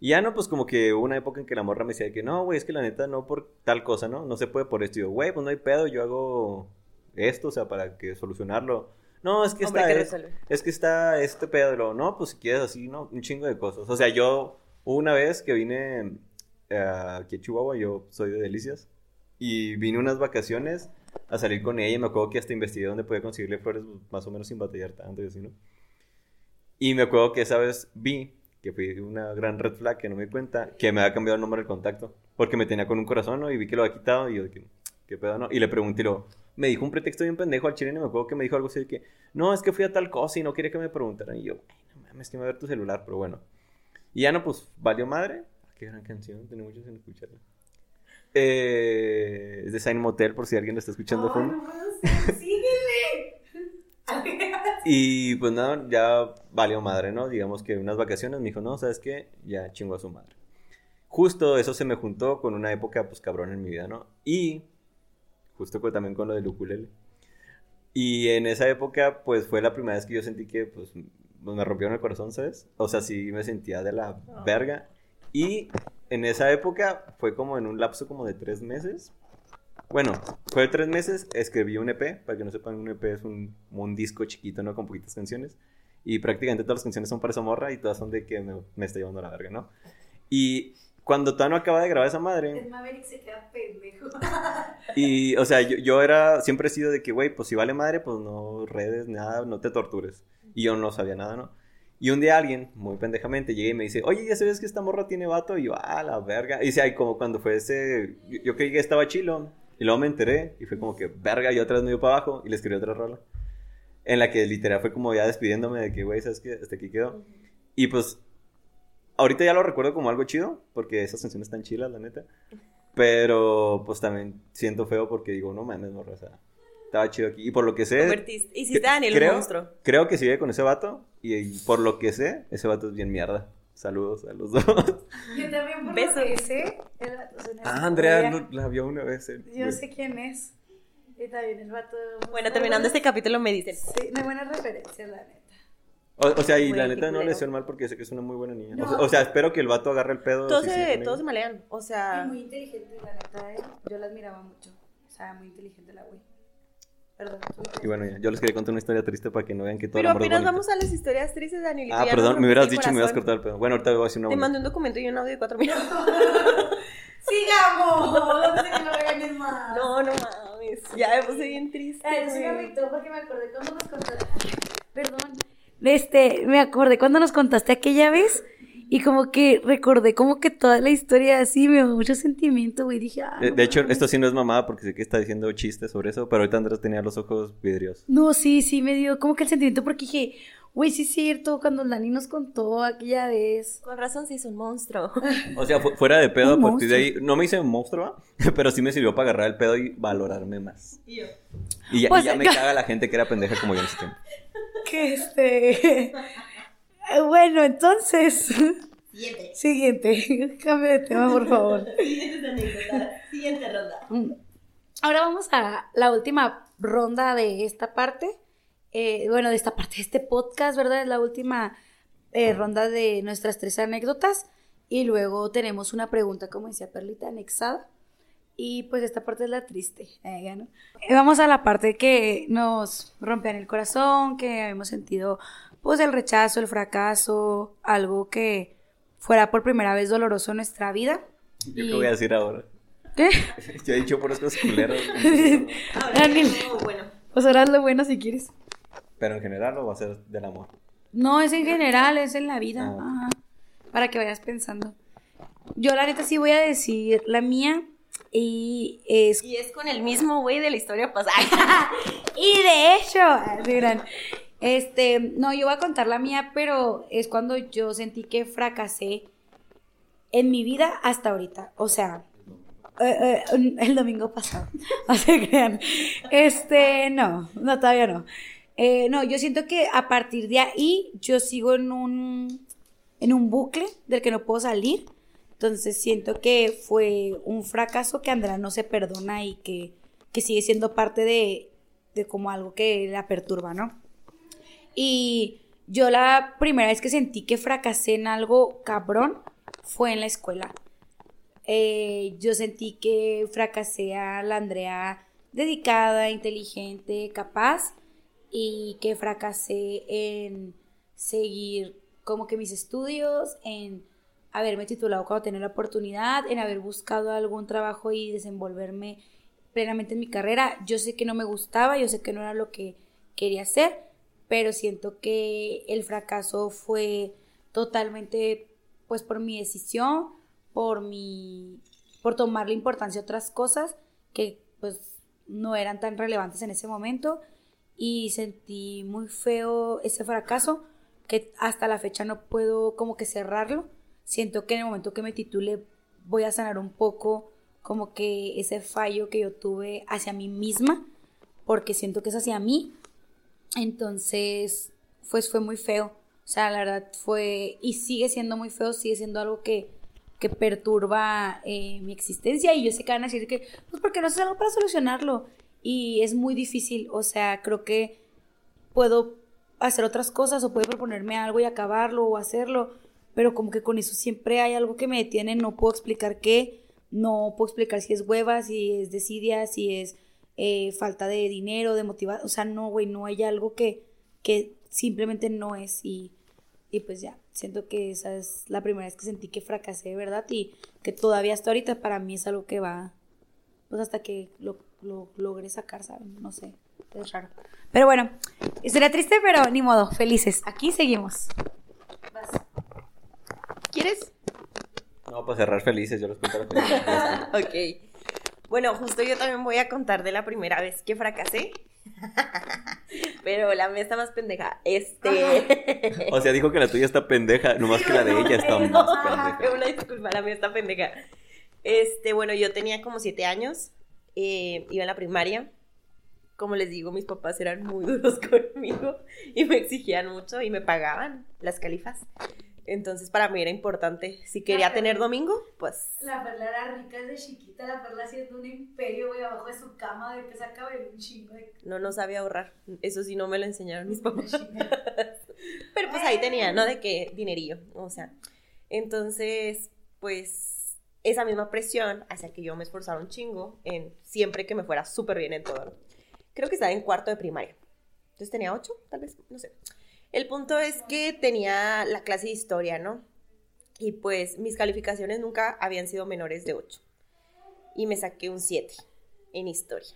Y ya no, pues como que hubo una época en que la morra me decía que no, güey, es que la neta no por tal cosa, ¿no? No se puede por esto. Y yo, güey, pues no hay pedo, yo hago esto, o sea, para que solucionarlo. No, es que Hombre está, que es, es que está este luego, no, pues si quieres así, ¿no? Un chingo de cosas. O sea, yo, una vez que vine eh, aquí a Chihuahua, yo soy de Delicias, y vine unas vacaciones a salir con ella y me acuerdo que hasta investigué dónde podía conseguirle flores pues, más o menos sin batallar tanto y así, ¿no? Y me acuerdo que esa vez vi que fue una gran red flag que no me di cuenta, que me había cambiado el nombre del contacto, porque me tenía con un corazón, ¿no? Y vi que lo había quitado y yo, ¿qué, qué pedo, no? Y le pregunté, y luego, me dijo un pretexto bien pendejo al chileno y me acuerdo que me dijo algo así de que, no, es que fui a tal cosa y no quería que me preguntaran. Y yo, ay, no mames, que me va a ver tu celular, pero bueno. Y ya no, pues, valió madre. Qué gran canción, tenía mucho sin escucharla. Eh, es de Sign Motel, por si alguien lo está escuchando. de fondo. Y pues nada, ya valió madre, ¿no? Digamos que unas vacaciones me dijo, no, ¿sabes qué? Ya chingó a su madre. Justo eso se me juntó con una época, pues cabrón en mi vida, ¿no? Y justo fue también con lo del ukulele. Y en esa época, pues fue la primera vez que yo sentí que, pues, pues, me rompieron el corazón, ¿sabes? O sea, sí me sentía de la verga. Y en esa época fue como en un lapso como de tres meses. Bueno, fue de tres meses, escribí un EP, para que no sepan, un EP es un, un disco chiquito, ¿no? Con poquitas canciones. Y prácticamente todas las canciones son para esa morra y todas son de que me, me está llevando a la verga, ¿no? Y cuando Tano acaba de grabar esa madre... El Maverick se queda pendejo. Y, o sea, yo, yo era, siempre he sido de que, güey, pues si vale madre, pues no redes, nada, no te tortures. Y yo no sabía nada, ¿no? Y un día alguien, muy pendejamente, llega y me dice, oye, ¿ya sabes que esta morra tiene vato? Y yo, ah, la verga. Y dice, ay, como cuando fue ese, yo, yo creí que estaba chilo. Y luego me enteré y fue como que, verga, y otra vez me dio para abajo y le escribí otra rola. En la que literal fue como ya despidiéndome de que, güey, ¿sabes qué? Hasta aquí quedó. Y pues, ahorita ya lo recuerdo como algo chido, porque esas canciones están chilas, la neta. Pero, pues también siento feo porque digo, no mames, morra, o sea, estaba chido aquí. Y por lo que sé... Convertiste- Hiciste a Daniel creo, monstruo. Creo que sigue con ese vato. Y, y por lo que sé, ese vato es bien mierda. Saludos a los dos. Yo también por Besos. lo que sé, el vato es una ah, Andrea no- la vio una vez. el- Yo sé quién es. Y también el vato. Bueno, terminando este capítulo me dicen. Sí, no hay buenas referencias, la neta. O, o sea, y Güey, la neta no le el mal porque sé que es una muy buena niña. O No. sea, o sea, espero que el vato agarre el pedo. Todos si se, todos se malean. O sea, Y muy inteligente, la neta, ¿eh? Yo la admiraba mucho. O sea, muy inteligente la güey. Perdón. Y bueno, ya, yo les quería contar una historia triste para que no vean que todo pero es apenas vamos a las historias tristes, Daniel. y Ah, perdón, me hubieras dicho el me hubieras cortado el pedo. Bueno, ahorita voy a hacer una Te mandé un documento y un audio de cuatro minutos. ¡Sigamos! No sé que no regañes más. No, no mames. Ya me puse bien triste. Ay, sí me porque me acordé cuando nos contaste. Perdón. Este, me acordé cuando nos contaste aquella vez y como que recordé como que toda la historia así me dio mucho sentimiento, güey. Dije, ah, De, no de hecho, esto sí no es mamada porque sé que está diciendo chistes sobre eso, pero ahorita Andrés tenía los ojos vidriosos. No, sí, sí, me dio como que el sentimiento porque dije, güey, sí es cierto, cuando Dani nos contó aquella vez. Con razón se hizo un monstruo. O sea, fu- fuera de pedo, a partir de ahí, no me hice un monstruo, pero sí me sirvió para agarrar el pedo y valorarme más. Y yo. Y ya, Pues, y ya me caga la gente que era pendeja como yo en ese tiempo. Que este. Bueno, entonces. Siguiente. Siguiente. Cambio de tema, por favor. Siguiente anécdota. Siguiente ronda. Ahora vamos a la última ronda de esta parte. Eh, bueno, de esta parte de este podcast, ¿verdad? Es la última eh, ronda de nuestras tres anécdotas. Y luego tenemos una pregunta, como decía Perlita, anexada. Y pues esta parte es la triste. eh, ¿no? Eh, Vamos a la parte que nos rompían el corazón, que hemos sentido pues el rechazo, el fracaso, algo que fuera por primera vez doloroso en nuestra vida. Yo Y- qué voy a decir ahora. ¿Qué? Yo he dicho por cosas culeras. Ahora, Daniel. no, bueno. Pues ahora lo bueno si quieres. Pero en general lo va a ser del amor. No, es en general, es en la vida. Ah. Ajá. Para que vayas pensando. Yo la neta sí voy a decir la mía y es... Y es con el mismo güey de la historia pasada. Y de hecho, así gran, este, no, yo voy a contar la mía, pero es cuando yo sentí que fracasé en mi vida hasta ahorita. O sea, eh, eh, el domingo pasado. No se crean. Este, no, no, todavía no. Eh, no, yo siento que a partir de ahí yo sigo en un, en un bucle del que no puedo salir. Entonces siento que fue un fracaso que Andrea no se perdona y que, que sigue siendo parte de, de como algo que la perturba, ¿no? Y yo la primera vez que sentí que fracasé en algo cabrón fue en la escuela. Eh, yo sentí que fracasé a la Andrea dedicada, inteligente, capaz y que fracasé en seguir como que mis estudios, en haberme titulado cuando tenía la oportunidad, en haber buscado algún trabajo y desenvolverme plenamente en mi carrera. Yo sé que no me gustaba, yo sé que no era lo que quería hacer, pero siento que el fracaso fue totalmente, pues por mi decisión, por mi, por tomarle importancia a otras cosas que pues no eran tan relevantes en ese momento y sentí muy feo ese fracaso que hasta la fecha no puedo como que cerrarlo. Siento que en el momento que me titule voy a sanar un poco como que ese fallo que yo tuve hacia mí misma, porque siento que es hacia mí. Entonces, pues fue muy feo. O sea, la verdad fue, y sigue siendo muy feo, sigue siendo algo que, que perturba eh, mi existencia. Y yo sé que van a decir que, pues porque no haces algo para solucionarlo. Y es muy difícil, o sea, creo que puedo hacer otras cosas o puedo proponerme algo y acabarlo o hacerlo, pero como que con eso siempre hay algo que me detiene, no puedo explicar qué, no puedo explicar si es hueva, si es desidia, si es eh, falta de dinero, de motivación, o sea, no, güey, no hay algo que, que simplemente no es y, y pues ya, siento que esa es la primera vez que sentí que fracasé, ¿verdad? Y que todavía hasta ahorita para mí es algo que va, pues hasta que lo lo logré sacar, ¿saben? No sé, es raro. Pero bueno, sería triste, pero ni modo, felices. Aquí seguimos. ¿Quieres? No, para cerrar felices, yo los cuento felices. ok. Bueno, justo yo también voy a contar de la primera vez que fracasé. Pero la mía está más pendeja. Este. o sea, dijo que la tuya está pendeja, nomás que la de ella está más pendeja. Una disculpa, la mía está pendeja. Este, bueno, yo tenía como siete años. Eh, iba en la primaria. Como les digo, mis papás eran muy duros conmigo y me exigían mucho y me pagaban las califas. Entonces para mí era importante. Si quería tener domingo, pues... La perla era rica desde chiquita, la perla haciendo un imperio, güey, abajo de su cama, de que sacaba un chingo de... No, no sabía ahorrar. Eso sí no me lo enseñaron mis papás. Pero pues ahí tenía, ¿no? De que dinerillo, o sea. Entonces, pues esa misma presión hacia que yo me esforzara un chingo en siempre que me fuera súper bien en todo. Creo que estaba en cuarto de primaria. Entonces tenía ocho, tal vez, no sé. El punto es que tenía la clase de historia, ¿no? Y pues mis calificaciones nunca habían sido menores de ocho. Y me saqué un siete en historia.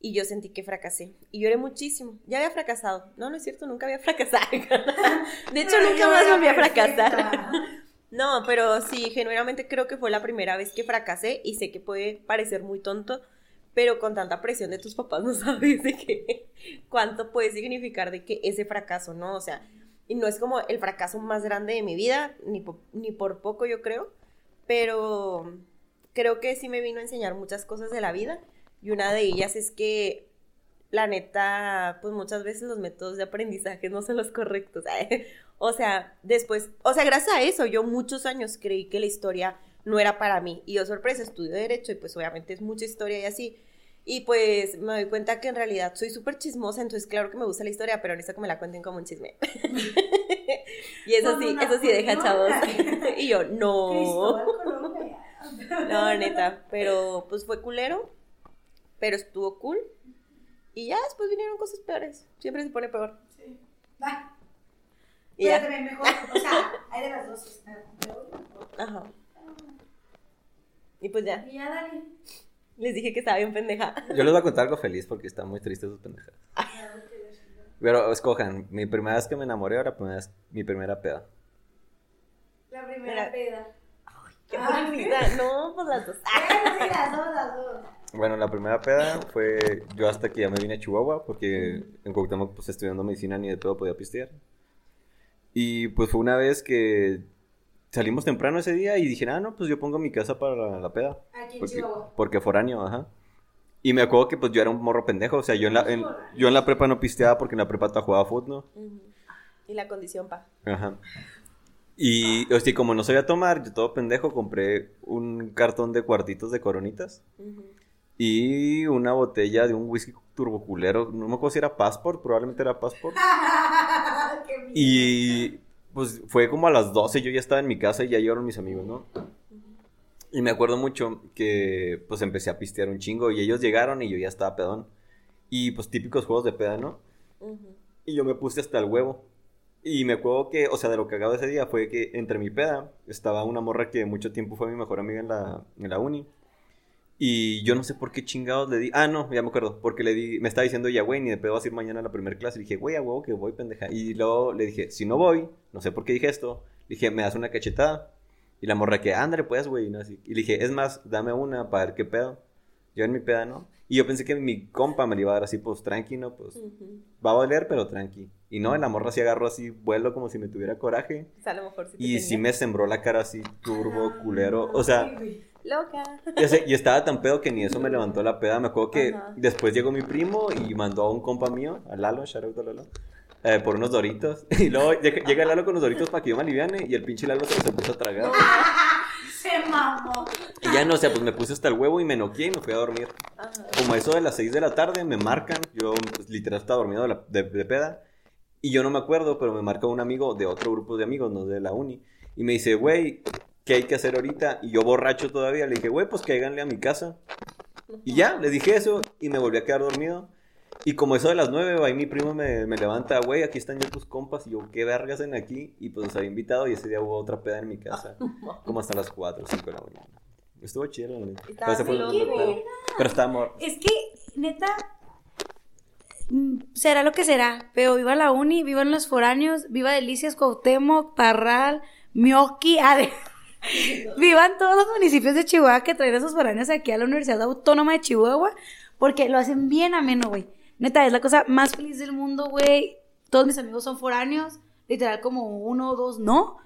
Y yo sentí que fracasé. Y lloré muchísimo. Ya había fracasado. No, no es cierto, nunca había fracasado. De hecho, nunca más volví a fracasar. No, pero sí, genuinamente creo que fue la primera vez que fracasé y sé que puede parecer muy tonto, pero con tanta presión de tus papás no sabes de qué, cuánto puede significar de que ese fracaso, ¿no? O sea, y no es como el fracaso más grande de mi vida, ni, ni por poco yo creo, pero creo que sí me vino a enseñar muchas cosas de la vida y una de ellas es que la neta, pues muchas veces los métodos de aprendizaje no son los correctos. ¿eh? O sea, después, o sea, gracias a eso, yo muchos años creí que la historia no era para mí. Y yo, sorpresa, estudio Derecho y pues obviamente es mucha historia y así. Y pues me doy cuenta que en realidad soy súper chismosa, entonces claro que me gusta la historia, pero necesito que me la cuenten como un chisme. y eso sí, eso sí deja chavos. y yo, no. no, neta, pero pues fue culero, pero estuvo cool. Y ya después vinieron cosas peores. Siempre se pone peor. Sí. Y ya. Mejor, o sea, hay de las dos. Ajá. Y pues ya. Y ya, dale. Les dije que estaba bien pendeja. Yo les voy a contar algo feliz porque está muy triste sus pendejas. Pero escojan, mi primera vez que me enamoré o la primera vez, mi primera peda. La primera peda. Ay, qué bonita. No, pues las dos. Sí, las dos, las dos. Bueno, la primera peda fue yo hasta que ya me vine a Chihuahua porque en Cuauhtémoc pues estudiando medicina ni de todo podía pistear. Y pues fue una vez que salimos temprano ese día y dije, ah, no, pues yo pongo mi casa para la, peda. Aquí porque. Porque foráneo, ajá. Y me acuerdo que pues yo era un morro pendejo, o sea, yo en la, yo en la prepa no pisteaba porque en la prepa jugaba fútbol, ¿no? Y la condición, pa. Ajá. Y, o sea, como no sabía tomar, yo todo pendejo compré un cartón de cuartitos de coronitas. Y una botella de un whisky turboculero, no me acuerdo si era Passport, probablemente era Passport. y pues fue como a las 12, yo ya estaba en mi casa y ya llegaron mis amigos, ¿no? Y me acuerdo mucho que pues empecé a pistear un chingo y ellos llegaron y yo ya estaba pedón. Y pues típicos juegos de peda, ¿no? Y yo me puse hasta el huevo. Y me acuerdo que, o sea, de lo que hago ese día fue que entre mi peda estaba una morra que mucho tiempo fue mi mejor amiga en la, en la uni. Y yo no sé por qué chingados le di. Ah, no, ya me acuerdo. Porque le di. Me estaba diciendo ya, güey, ni de pedo vas a ir mañana a la primera clase. Le dije, güey, a huevo que voy, pendeja. Y luego le dije, si no voy, no sé por qué dije esto. Le dije, me das una cachetada. Y la morra que, ándale, pues, güey. ¿no? Así. Y le dije, es más, dame una para ver qué pedo. Yo en mi peda, ¿no? Y yo pensé que mi compa me la iba a dar así, pues tranqui, ¿no? Pues va a valer, pero tranqui. Y no, la morra sí agarró así, vuelo como si me tuviera coraje. O sea, a lo mejor sí te Y tenía. sí me sembró la cara así, turbo, culero. O sea, Loca. ya sé, y estaba tan pedo que ni eso me levantó la peda. Me acuerdo que Ajá. después llegó mi primo y mandó a un compa mío, a Lalo, shout out a Lalo, eh, por unos doritos. Y luego llega Lalo con los doritos para que yo me aliviane y el pinche Lalo se los empezó a tragar. Se mamó. Y ya no, o sea, pues me puse hasta el huevo y me noqué y me fui a dormir. Ajá. Como a eso de las 6 de la tarde me marcan, yo pues, literal estaba dormido de, la- de- de peda. Y yo no me acuerdo, pero me marca un amigo de otro grupo de amigos, no de la uni. Y me dice, güey, ¿qué hay que hacer ahorita? Y yo borracho todavía, le dije, güey, pues cáiganle a mi casa. Y ya, le dije eso y me volví a quedar dormido. Y como eso de las 9, ahí mi primo me, me levanta, güey, aquí están ya tus compas. Y yo, ¿qué vergas en aquí? Y pues los había invitado y ese día hubo otra peda en mi casa. como hasta las 4 o 5 de la mañana. Estuvo chido, la neta. Pero. Pero estaba amor. Es que, neta, mm, será lo que será, pero viva la uni, vivan los foráneos, viva Delicias, Cuauhtémoc, Parral, Mioqui, Ade. Vivan todos los municipios de Chihuahua que traen a sus foráneos aquí a la Universidad Autónoma de Chihuahua, porque lo hacen bien ameno, güey. Neta, es la cosa más feliz del mundo, güey. Todos mis amigos son foráneos, literal como uno o dos no,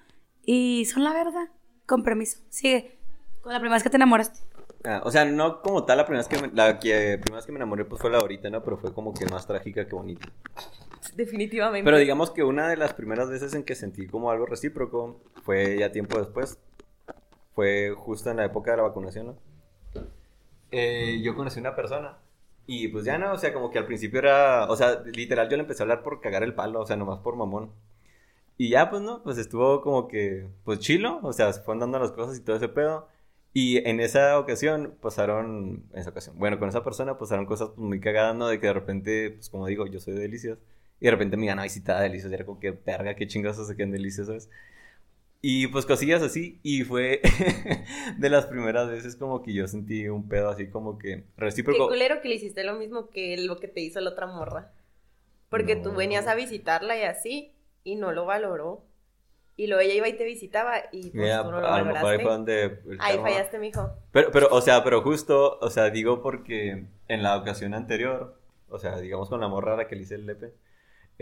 y son la verdad. Con permiso, sigue. Con la primera vez que te enamoraste. Ah, o sea, no como tal la primera vez que me, la que, primera vez que me enamoré pues fue la ahorita, ¿no? Pero fue como que más trágica que bonita. Definitivamente. Pero digamos que una de las primeras veces en que sentí como algo recíproco fue ya tiempo después. Fue justo en la época de la vacunación, ¿no? Eh, yo conocí una persona y pues ya no, o sea, como que al principio era, o sea, literal yo le empecé a hablar por cagar el palo, o sea, nomás por mamón. Y ya, pues no, pues estuvo como que, pues chilo, o sea, se fueron dando las cosas y todo ese pedo. Y en esa ocasión pasaron, en esa ocasión, bueno, con esa persona pasaron cosas pues, muy cagadas, ¿no? De que de repente, pues como digo, yo soy de Delicias. Y de repente me iban a visitar a Delicias y era como que, verga, qué chingados se quedan Delicias, ¿sabes? Y pues cosillas así, y fue de las primeras veces como que yo sentí un pedo así como que Qué recíproco. culero que le hiciste lo mismo que lo que te hizo la otra morra. Porque tú No. venías a visitarla y así, y no lo valoró. Y luego ella iba y te visitaba y pues Mira, tú no lo a lo mejor ahí valoraste. fue donde... el Ahí fallaste, mijo. Pero, pero, o sea, pero justo, o sea, digo porque en la ocasión anterior, o sea, digamos con la morra a la que le hice el lepe,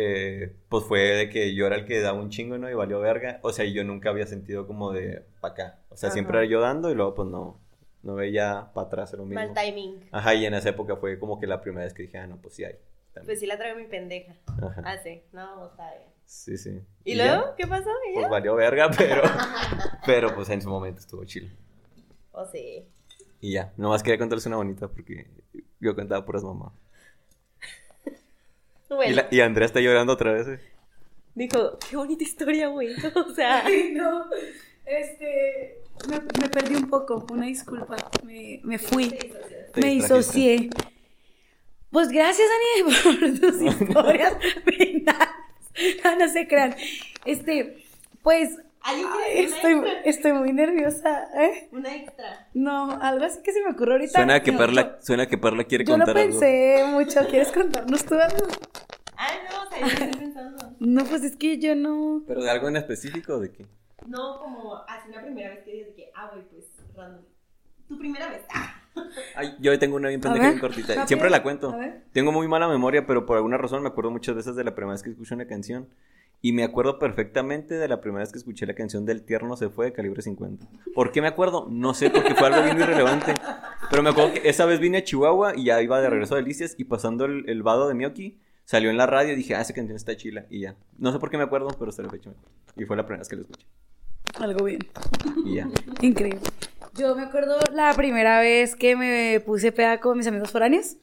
eh, pues fue de que yo era el que daba un chingo, ¿no? Y valió verga. O sea, y yo nunca había sentido como de pa' acá. O sea, siempre Ajá. era yo dando y luego pues no, no veía para atrás lo mismo. Mal timing. Ajá, y en esa época fue como que la primera vez que dije, ah, no, pues sí hay. también. Pues sí la traigo mi pendeja. Ajá. Ah, sí. No, está bien. Sí, sí. ¿Y, ya, luego? ¿Qué pasó? ¿Y ya? Pues valió verga, pero, pero pues en su momento estuvo chido. O sí. Y ya, nomás quería contarles una bonita porque yo contaba puras mamás. Bueno, Y, la- y Andrea está llorando otra vez. eh. dijo, qué bonita historia, güey. O sea, Ay, no. Este. Me, me perdí un poco, una disculpa. Me, me fui. Te Me disocié. Pues gracias, Dani, por tus historias finales. No, no se crean. Este, pues. ¿Alguien ay, quiere una estoy, extra? estoy muy nerviosa. ¿eh? una extra. No, algo así que se me ocurrió ahorita. Suena que No, Perla, suena que Perla quiere Yo lo contar algo. pensé mucho. ¿Quieres contarnos tú algo? Ah, no, o sea, yo estoy pensando. No, pues es que yo no. ¿Pero de algo en específico o de qué? No, como así la primera vez que dices que, ah, güey, pues random. Tu primera vez. Ah. Ay, yo tengo una bien pendeja bien cortita. rápido, Siempre la cuento. a ver. Tengo muy mala memoria, pero por alguna razón me acuerdo muchas veces de la primera vez que escuché una canción. Y me acuerdo perfectamente de la primera vez que escuché la canción del Tierno se fue de calibre 50. ¿Por qué me acuerdo? No sé, porque fue algo bien irrelevante. Pero me acuerdo que esa vez vine a Chihuahua y ya iba de regreso a Delicias y pasando el, el vado de Miyoki, salió en la radio y dije, ah, esa canción está chila. Y ya. No sé por qué me acuerdo, pero hasta la fecha me acuerdo. Y fue la primera vez que la escuché. Algo bien. Y ya. Increíble. Yo me acuerdo la primera vez que me puse peda con mis amigos foráneos.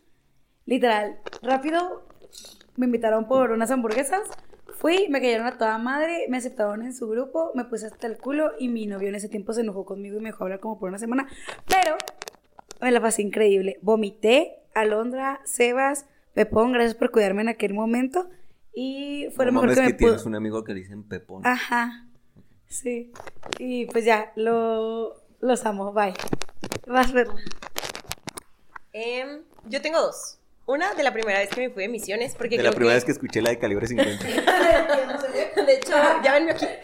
Literal, rápido, me invitaron por unas hamburguesas. Fui, me cayeron a toda madre, me aceptaron en su grupo, me puse hasta el culo y mi novio en ese tiempo se enojó conmigo y me dejó hablar como por una semana. Pero me la pasé increíble. Vomité, Alondra, Sebas, Pepón, gracias por cuidarme en aquel momento. Y fue No lo mejor que me que pudo. tienes un amigo que le dicen Pepón. Ajá. Sí. Y pues ya, lo, los amo. Bye. Vas, Perla. Em, yo tengo dos. Una de la primera vez que me fui de misiones, porque De la primera vez que escuché la de calibre 50. De hecho, ya venme aquí.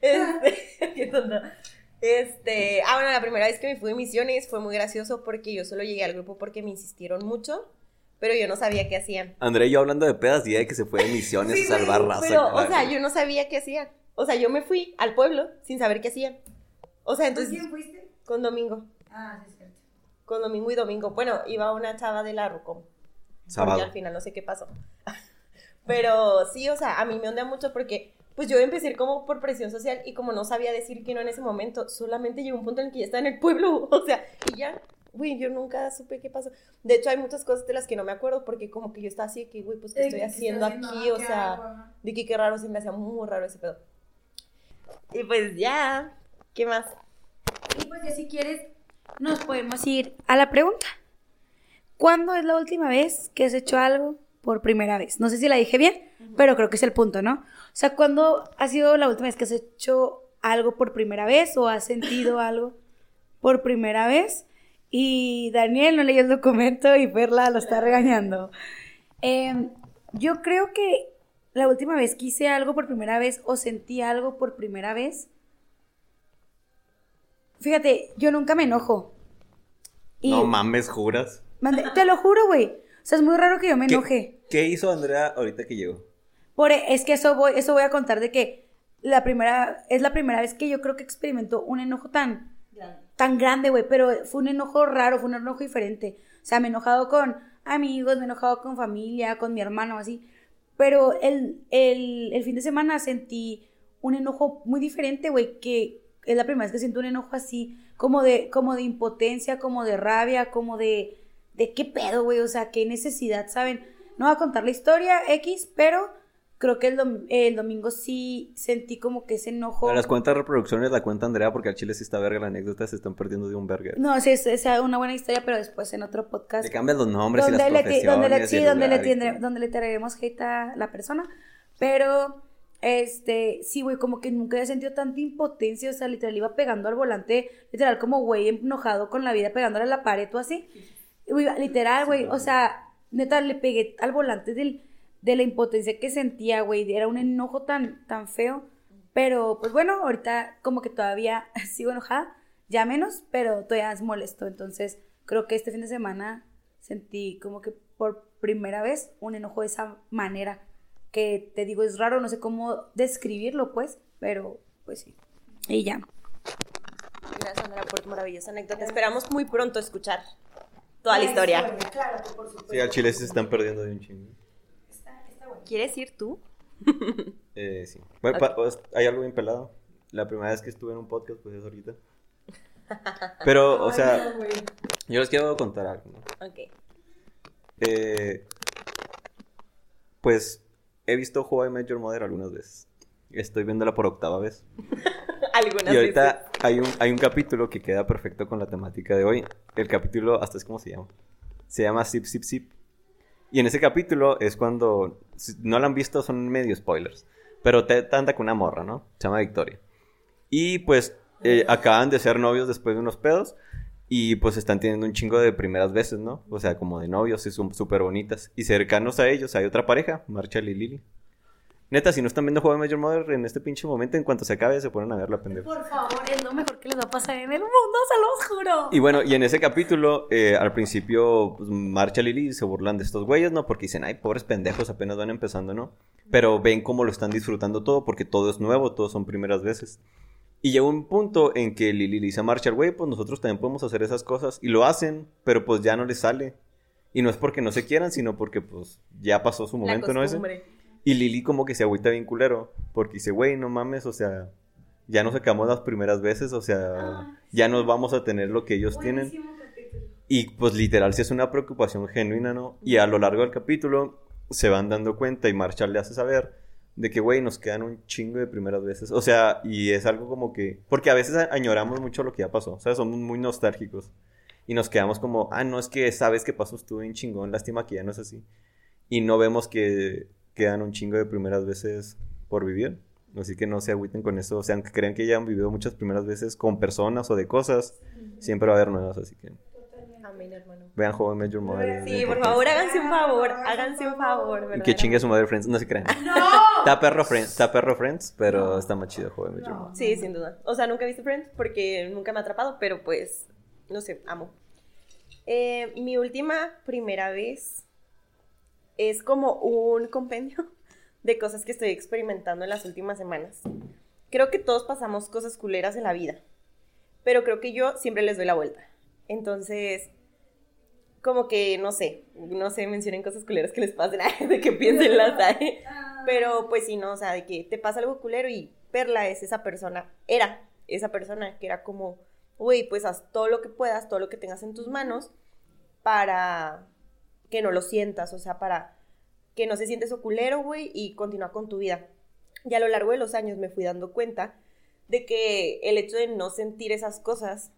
Este, qué tonto. Este, ah, bueno, la primera vez que me fui de misiones fue muy gracioso porque yo solo llegué al grupo porque me insistieron mucho, pero yo no sabía qué hacían. André y yo hablando de pedas, día de que se fue de misiones Sí, a salvar raza. Pero, o sea, yo no sabía qué hacían. O sea, yo me fui al pueblo sin saber qué hacían. O sea, entonces, fuiste? con Domingo. Ah, sí, cierto. Con Domingo y Domingo. Bueno, iba una chava de la Rucom. Sábado. Porque al final no sé qué pasó. Pero sí, o sea, a mí me ondea mucho porque pues yo empecé como por presión social y como no sabía decir que no en ese momento, solamente llegó un punto en el que ya estaba en el pueblo, o sea, y ya, güey, yo nunca supe qué pasó. De hecho, hay muchas cosas de las que no me acuerdo porque como que yo estaba así de que, güey, pues, ¿qué estoy haciendo aquí? O sea, de que qué raro, se me hacía muy raro ese pedo. Y pues ya, ¿qué más? Y pues ya si quieres, nos podemos ir a la pregunta. ¿Cuándo es la última vez que has hecho algo por primera vez? No sé si la dije bien, pero creo que es el punto, ¿no? O sea, ¿cuándo ha sido la última vez que has hecho algo por primera vez o has sentido algo por primera vez? Y Daniel no leyó el documento y Perla lo está regañando. Em, yo creo que la última vez que hice algo por primera vez o sentí algo por primera vez Fíjate, yo nunca me enojo. Y- No mames, juras. Mande- te lo juro, güey. O sea, es muy raro que yo me ¿Qué- enoje. ¿Qué hizo Andrea ahorita que llegó? Por, e, es que eso voy, eso voy a contar de que la primera, es la primera vez que yo creo que experimento un enojo tan, tan grande, güey, pero fue un enojo raro, fue un enojo diferente. O sea, me he enojado con amigos, me he enojado con familia, con mi hermano, así. Pero el, el, el fin de semana sentí un enojo muy diferente, güey, que es la primera vez que siento un enojo así, como de, como de impotencia, como de rabia, como de, de qué pedo, güey, o sea, qué necesidad, ¿saben? No voy a contar la historia X, pero creo que el, dom- el domingo sí sentí como que ese enojo. Las cuentas reproducciones la cuenta Andrea porque al chile sí está verga la anécdota, se están perdiendo de un verga. No, sí, es, es una buena historia, pero después en otro podcast. Le cambian los nombres y las le, profesiones donde le, sí, donde le, donde le traeremos hate a la persona. Pero, este, sí, güey, como que nunca había sentido tanta impotencia. O sea, literal, iba pegando al volante, literal, como güey enojado con la vida, pegándole a la pared o así. Y, güey, literal, güey, o sea, neta, le pegué al volante del, de la impotencia que sentía, güey. Era un enojo tan, tan feo. Pero, pues bueno, ahorita como que todavía sigo enojada, ya menos, pero todavía es molesto. Entonces, creo que este fin de semana sentí como que por primera vez un enojo de esa manera. Que te digo, es raro, no sé cómo describirlo, pues, pero pues sí. Y ya. Gracias, Andrea, por tu maravillosa anécdota. Esperamos muy pronto escuchar toda la historia. Sí, al chile se están perdiendo de un chingo. ¿Quieres ir tú? Eh, sí. Bueno, pa- pues, hay algo bien pelado. La primera vez que estuve en un podcast, pues es ahorita. Pero, o sea, yo les quiero contar algo, ¿no? Ok. Eh, pues he visto How I Met Your Mother algunas veces. Estoy viéndola por octava vez. Algunas Y ahorita veces. hay un, hay un capítulo que queda perfecto con la temática de hoy. El capítulo, hasta es como se llama. Se llama Zip Zip Zip. Y en ese capítulo es cuando, si no lo han visto, son medio spoilers. Pero te, te anda con una morra, ¿no? Se llama Victoria. Y pues eh, acaban de ser novios después de unos pedos. Y pues están teniendo un chingo de primeras veces, ¿no? O sea, como de novios y son súper bonitas. Y cercanos a ellos hay otra pareja, Marshall y Lily. Neta, si no están viendo Juego de Major Mother en este pinche momento, en cuanto se acabe, se ponen a ver la pendeja. Por favor, es lo mejor que les va a pasar en el mundo, se los juro. Y bueno, y en ese capítulo, eh, al principio, pues, Marshall y Lily se burlan de estos güeyes, ¿no? Porque dicen, ay, pobres pendejos, apenas van empezando, ¿no? Pero ven cómo lo están disfrutando todo, porque todo es nuevo, todos son primeras veces. Y llega un punto en que Lily le dice a Marshall, güey, pues nosotros también podemos hacer esas cosas. Y lo hacen, pero pues ya no les sale. Y no es porque no se quieran, sino porque pues ya pasó su La momento, ¿no? Costumbre. Y Lily como que se agüita bien culero, porque dice, güey, no mames, o sea, ya nos sacamos las primeras veces, o sea, ya nos vamos a tener lo que ellos tienen. Y pues literal sí es una preocupación genuina, ¿no? Y a lo largo del capítulo se van dando cuenta y Marshall le hace saber de que, güey, nos quedan un chingo de primeras veces. O sea, y es algo como que... Porque a veces añoramos mucho lo que ya pasó, o sea, somos muy nostálgicos. Y nos quedamos como, ah, no, es que sabes que pasó, estuvo bien chingón, lástima que ya no es así. Y no vemos que quedan un chingo de primeras veces por vivir. Así que no se agüiten con eso. O sea, aunque crean que ya han vivido muchas primeras veces con personas o de cosas, siempre va a haber nuevas. Así que Amén, hermano. vean Joven Major Mother. Sí, por favor, háganse un favor, háganse un favor. Y que chingue a su madre Friends, no se crean. ¡No! Está perro Friends, está perro Friends, pero está más chido Joven Major Mother. Sí, sin duda. O sea, nunca he visto Friends porque nunca me ha atrapado, pero pues, no sé, amo. Eh, mi última primera vez es como un compendio de cosas que estoy experimentando en las últimas semanas. Creo que todos pasamos cosas culeras en la vida, pero creo que yo siempre les doy la vuelta. Entonces, como que, no sé, no sé, mencionen cosas culeras que les pasen, de que piensen las hay. Pero pues sí, no, o sea, de que te pasa algo culero y Perla es esa persona, era esa persona que era como, güey, pues haz todo lo que puedas, todo lo que tengas en tus manos para que no lo sientas, o sea, para que no se sientes eso culero, güey, y continúa con tu vida. Y a lo largo de los años me fui dando cuenta de que el hecho de no sentir esas cosas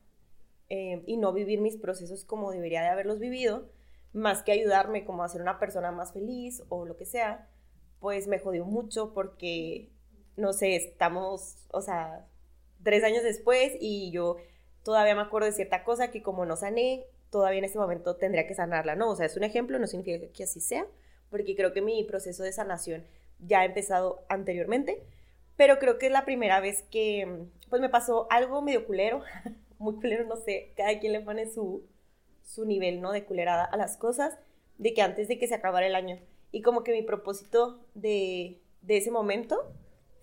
eh, y no vivir mis procesos como debería de haberlos vivido, más que ayudarme como a ser una persona más feliz o lo que sea, pues me jodió mucho porque, no sé, estamos, o sea, tres años después y yo todavía me acuerdo de cierta cosa que como no sané, todavía en ese momento tendría que sanarla, ¿no? O sea, es un ejemplo, no significa que así sea, porque creo que mi proceso de sanación ya ha empezado anteriormente, pero creo que es la primera vez que, pues me pasó algo medio culero, muy culero, no sé, cada quien le pone su, su nivel, ¿no? De culerada a las cosas, de que antes de que se acabara el año. Y como que mi propósito de, de ese momento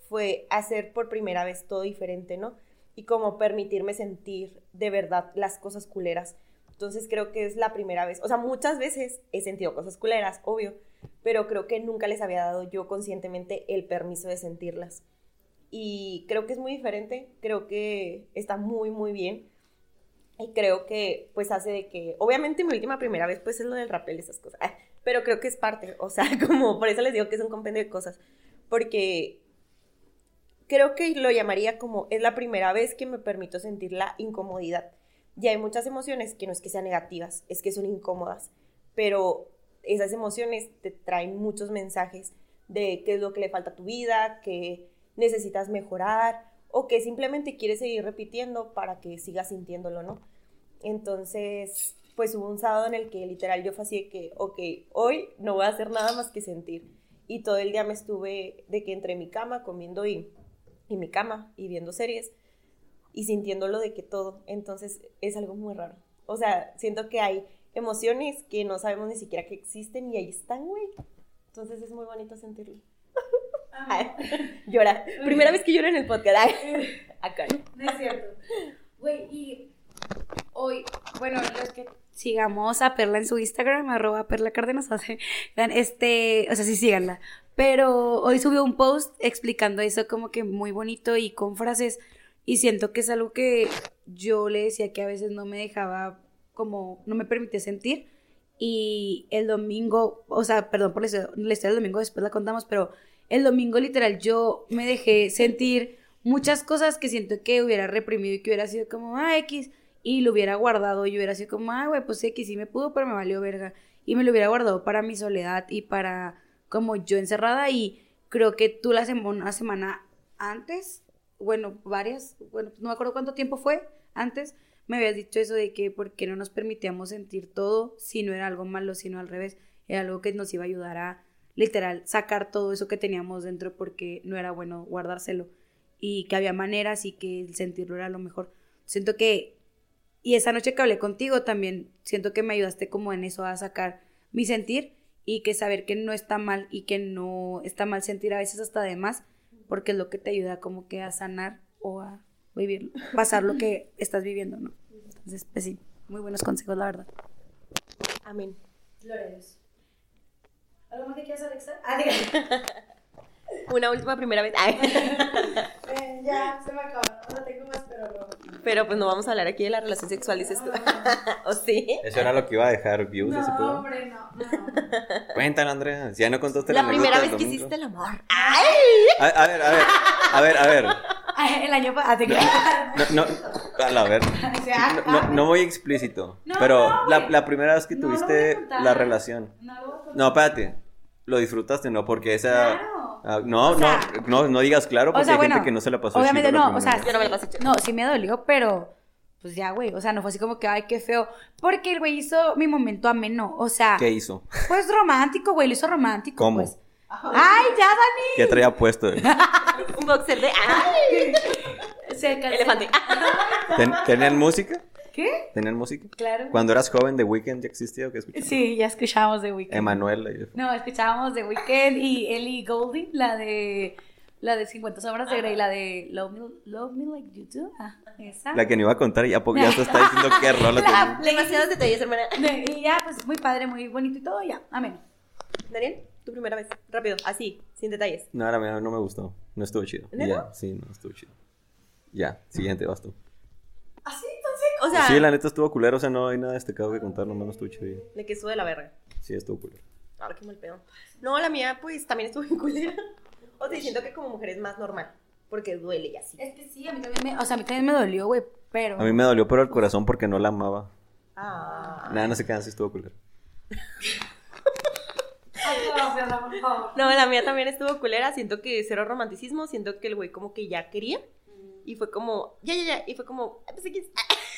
fue hacer por primera vez todo diferente, ¿no? Y como permitirme sentir de verdad las cosas culeras. Entonces creo que es la primera vez, o sea, muchas veces he sentido cosas culeras, obvio, pero creo que nunca les había dado yo conscientemente el permiso de sentirlas. Y creo que es muy diferente, creo que está muy, muy bien. Y creo que pues hace de que, obviamente mi última primera vez pues es lo del rappel, esas cosas, ah, pero creo que es parte, o sea, como por eso les digo que es un compendio de cosas, porque creo que lo llamaría como es la primera vez que me permito sentir la incomodidad. Y hay muchas emociones que no es que sean negativas, es que son incómodas, pero esas emociones te traen muchos mensajes de qué es lo que le falta a tu vida, que necesitas mejorar o que simplemente quieres seguir repitiendo para que sigas sintiéndolo, ¿no? Entonces, pues hubo un sábado en el que literal yo fue que, ok, hoy no voy a hacer nada más que sentir. Y todo el día me estuve de que entre mi cama comiendo y, y mi cama y viendo series y sintiéndolo de que todo. Entonces es algo muy raro. O sea, siento que hay emociones que no sabemos ni siquiera que existen y ahí están, güey. Entonces es muy bonito sentirlo. Llora. Primera vez que lloro en el podcast. Acá. No es cierto. Güey, y hoy, bueno, los que sigamos a Perla en su Instagram, arroba Perla Cárdenas, o sea, vean, este, o sea, sí síganla. Pero hoy subió un post explicando eso como que muy bonito y con frases. Y siento que es algo que yo le decía que a veces no me dejaba como, no me permitía sentir. Y el domingo, o sea, perdón por la historia, la historia del domingo, después la contamos, pero el domingo literal yo me dejé sentir muchas cosas que siento que hubiera reprimido y que hubiera sido como, ah, X, y lo hubiera guardado y hubiera sido como, ah, güey, pues X, sí me pudo, pero me valió verga. Y me lo hubiera guardado para mi soledad y para como yo encerrada y creo que tú la semana, antes, bueno, varias, bueno, no me acuerdo cuánto tiempo fue antes, me habías dicho eso de que por qué no nos permitíamos sentir todo si no era algo malo, sino al revés, era algo que nos iba a ayudar a literal sacar todo eso que teníamos dentro porque no era bueno guardárselo y que había maneras y que el sentirlo era lo mejor. Siento que, y esa noche que hablé contigo también, siento que me ayudaste como en eso a sacar mi sentir y que saber que no está mal y que no está mal sentir a veces hasta de más, porque es lo que te ayuda como que a sanar o a vivir, pasar lo que estás viviendo, ¿no? Entonces, pues sí, muy buenos consejos, la verdad. Amén. Flores. ¿Algo más que quieras, Alexa? Ah, diga. Una última primera vez. Ay. Eh, ya, se me acabó. No tengo más, pero no. Pero pues no vamos a hablar aquí de la relación sexual, dices tú. ¿O sí? Eso era lo que iba a dejar views ese No, pedo. hombre, no, no. Cuéntalo, Andrea. Si ya no contaste La anécdota primera vez que hiciste el amor. A, a ver, a ver. A ver, a ver. Ay, El año pasado. No, no, a ver. No, no, no voy explícito. No, pero no, la, la primera vez que tuviste la relación. No, espérate. Lo disfrutaste, ¿no? Porque esa. Claro. Ah, no, O sea- no, no, no digas claro porque O sea, hay gente que no se la pasó obviamente chido la no, o sea, Yo no me la pasé chido. No, sí me dolió, pero pues ya, güey. O sea, no fue así como que, ay, qué feo. Porque el güey hizo mi momento ameno. O sea. ¿Qué hizo? pues romántico, güey. Lo hizo romántico. ¿Cómo? Pues. Ay, ya, Dani. ¿Qué traía puesto? él? Un boxer de. ¡Ay! Se. Elefante. ¿Ten- ¿Tenían música? ¿Qué? ¿Tenían música? Claro. Cuando eras joven, The Weeknd ya existía o qué escuchabas? Sí, ya escuchábamos The Weeknd. Emanuela. y- No, escuchábamos The Weeknd y Ellie Goulding, la de la de 50 sombras de Grey, la de Love Me, Love Me Like You Do. Ah, esa. La que no iba a contar ya porque ya te está diciendo qué rola La- tenía. Demasiados detalles, hermana. Y ya, pues muy padre, muy bonito y todo, ya. Amén. Daniel, tu primera vez. Rápido, así, sin detalles. No, la no me gustó. No estuvo chido. ¿Neta? Ya, sí, no estuvo chido. Ya, siguiente, vas tú. ¿Así? Entonces. O sea, sí, la neta estuvo culero, o sea, no hay nada destacado que contar, nomás no estuvo chido. de que sube la verga. Sí, estuvo culero. Ahora qué mal pedo. No, la mía, pues también estuvo en culera. O sea, siento que como mujer es más normal. Porque duele y así. Es que sí, a mí también me, o sea, a mí también me dolió, güey, pero... A mí me dolió pero el corazón porque no la amaba. Ah. Nada, no se quedan, sí estuvo culero. No, la mía también estuvo culera. Siento que cero romanticismo. Siento que el güey como que ya quería. Y fue como, ya, ya, ya. Y fue como, "Ah, pues, X".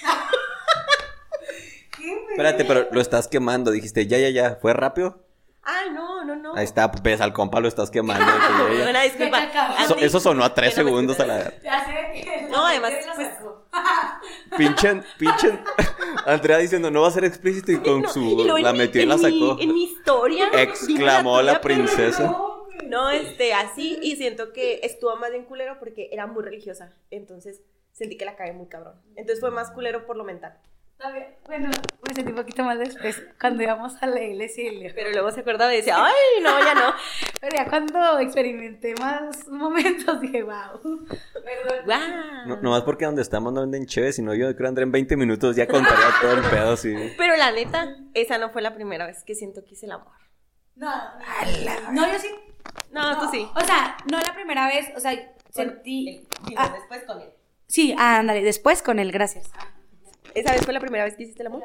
Espérate, pero lo estás quemando, dijiste, ya, ya, ya. ¿Fue rápido? Ay, no, no, no. Ahí está, ves al compa, lo estás quemando. Una disculpa. Eso, eso sonó a tres no segundos a la escuchas. Ya sé que... No, además, pues, Pinche, pinche. Andrea diciendo, no va a ser explícito y con no, su. y la metió y en la mi- sacó. En mi historia. Exclamó dime la pero princesa. No, no, este, así. Y siento que estuvo más bien culero porque era muy religiosa. Entonces sentí que la cagué muy cabrón. Entonces fue más culero por lo mental. Bueno, me sentí un poquito más después cuando íbamos a la iglesia y le- Pero luego se acordaba y decía, ay, no, ya no. Pero ya cuando experimenté más momentos dije, wow. Perdón. Guau. No, nomás porque donde estamos no venden chévere, sino yo creo Andrea en 20 minutos ya contaría todo el pedo así. Pero la neta, esa no fue la primera vez que siento que hice el amor. No, no, yo sí. No, tú sí. O sea, no la primera vez, o sea, sentí... Ah. después con él. Sí, ándale, después con él, gracias. ¿Esa vez fue la primera vez que hiciste el amor?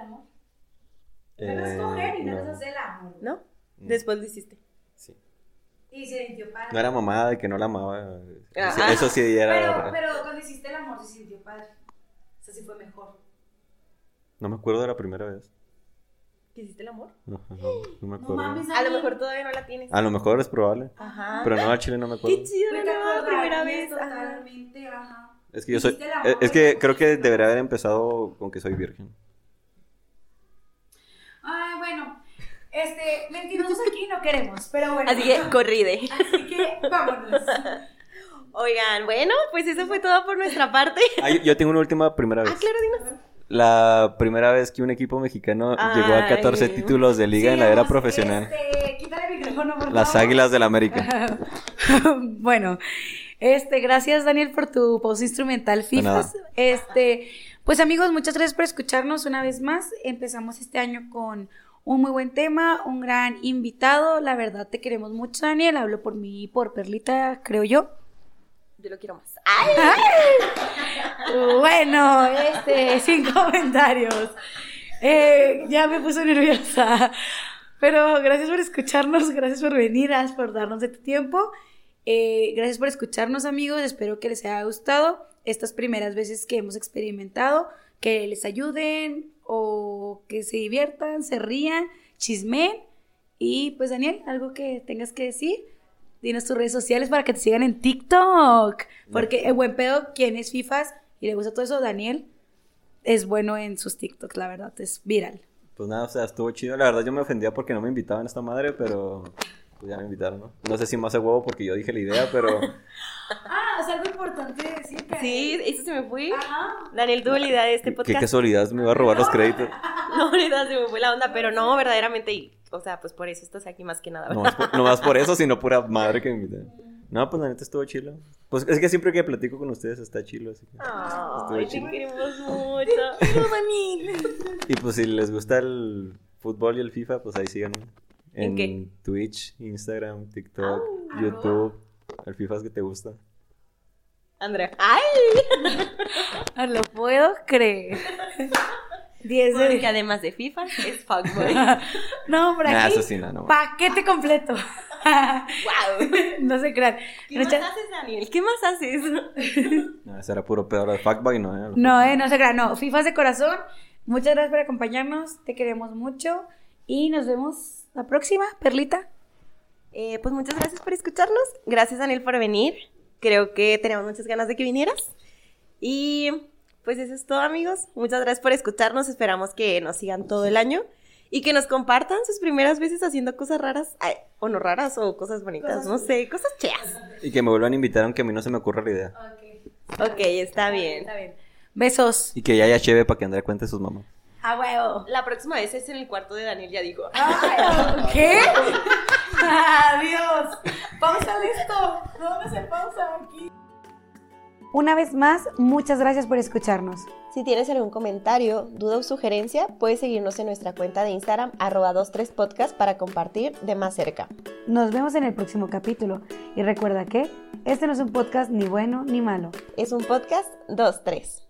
Eh, no, el amor. ¿No? Después lo hiciste. sí. Y se sintió padre. No era mamada de que no la amaba. Ah, Eso, ah. sí era. pero cuando hiciste el amor se sintió padre. O sea, sí fue mejor. No me acuerdo de la primera vez. ¿Que hiciste el amor? Ajá, no, no me acuerdo. A lo mejor todavía no la tienes. A lo mejor es probable. Ajá. Pero no, al chile no me acuerdo. Qué chido, la nueva primera vez. Totalmente, ajá. Es que yo soy. Eh, Es que creo que debería haber empezado con que soy virgen. Ay, bueno. Este, mentirosos aquí no queremos, pero bueno. Así que corride. Así que vámonos. Oigan, bueno, pues eso fue todo por nuestra parte. Ah, yo, yo tengo una última primera vez. Ah, claro, dinos. La primera vez que un equipo mexicano llegó a 14 Ay. títulos de liga en la era profesional. Este, quítale el micrófono, por Las. Águilas del América. bueno, este, gracias Daniel por tu post instrumental nada. Este, pues amigos, muchas gracias por escucharnos una vez más. Empezamos este año con un muy buen tema, un gran invitado. La verdad te queremos mucho, Daniel. Hablo por mí y por Perlita, creo yo. Yo lo quiero más. ¡Ay! Bueno, este, sin comentarios. Eh, ya me puso nerviosa. Pero gracias por escucharnos, gracias por venir, por darnos de tiempo. Eh, gracias por escucharnos, amigos. Espero que les haya gustado estas primeras veces que hemos experimentado, que les ayuden o que se diviertan, se rían, chismen. Y pues, Daniel, algo que tengas que decir. Dinos tus redes sociales para que te sigan en TikTok. Porque el buen pedo, quien es FIFAs y le gusta todo eso, Daniel es bueno en sus TikToks, la verdad, es viral. Pues nada, o sea, estuvo chido. La verdad yo me ofendía porque no me invitaban a esta madre, pero pues ya me invitaron, ¿no? No sé si más de huevo porque yo dije la idea, pero Ah, es algo importante decir que... Sí, eso se me fue. Ajá. Daniel tuvo la idea de este qué podcast. casualidad me iba a robar los créditos. No, neta, se me fue la onda, pero no, verdaderamente, o sea, pues por eso estás aquí más que nada. No más, por, no más por eso, sino pura madre que me invitaron. No, pues la neta estuvo chilo. Pues es que siempre que platico con ustedes está chilo, así que... Ay, te chido. queremos mucho. Y pues si les gusta el fútbol y el FIFA, pues ahí síganme. ¿En En, qué? Twitch, Instagram, TikTok, YouTube. El FIFA es que te gusta. Andrea. ¡Ay! No lo puedo creer. 10 de Porque además de FIFA, es fuckboy. No, por Nah, aquí. eso sí, no, no. Paquete completo. ¡Wow! no se crean. ¿Qué más Muchas- haces, Daniel? ¿Qué más haces? No, ese era puro peor de fuckboy, no, ¿eh? No, eh, no se crean, no. FIFAs de corazón. Muchas gracias por acompañarnos. Te queremos mucho. Y nos vemos la próxima, Perlita. Eh, pues muchas gracias por escucharnos. Gracias, Daniel, por venir. Creo que teníamos muchas ganas de que vinieras. Y pues eso es todo, amigos. Muchas gracias por escucharnos. Esperamos que nos sigan todo el año y que nos compartan sus primeras veces haciendo cosas raras, ay, o no raras, o cosas bonitas, no sé, cosas cheas. Y que me vuelvan a invitar aunque a mí no se me ocurra la idea. Ok, está bien. Besos. Y que ya haya cheve para que Andrea cuente a sus mamás. A huevo. La próxima vez es en el cuarto de Daniel, ya dijo. ¿Qué? Adiós. Pausa esto. ¿Dónde se pausa aquí? Una vez más, muchas gracias por escucharnos. Si tienes algún comentario, duda o sugerencia, puedes seguirnos en nuestra cuenta de Instagram, arroba 23podcast, para compartir de más cerca. Nos vemos en el próximo capítulo. Y recuerda que este no es un podcast ni bueno ni malo. Es un podcast 2-3.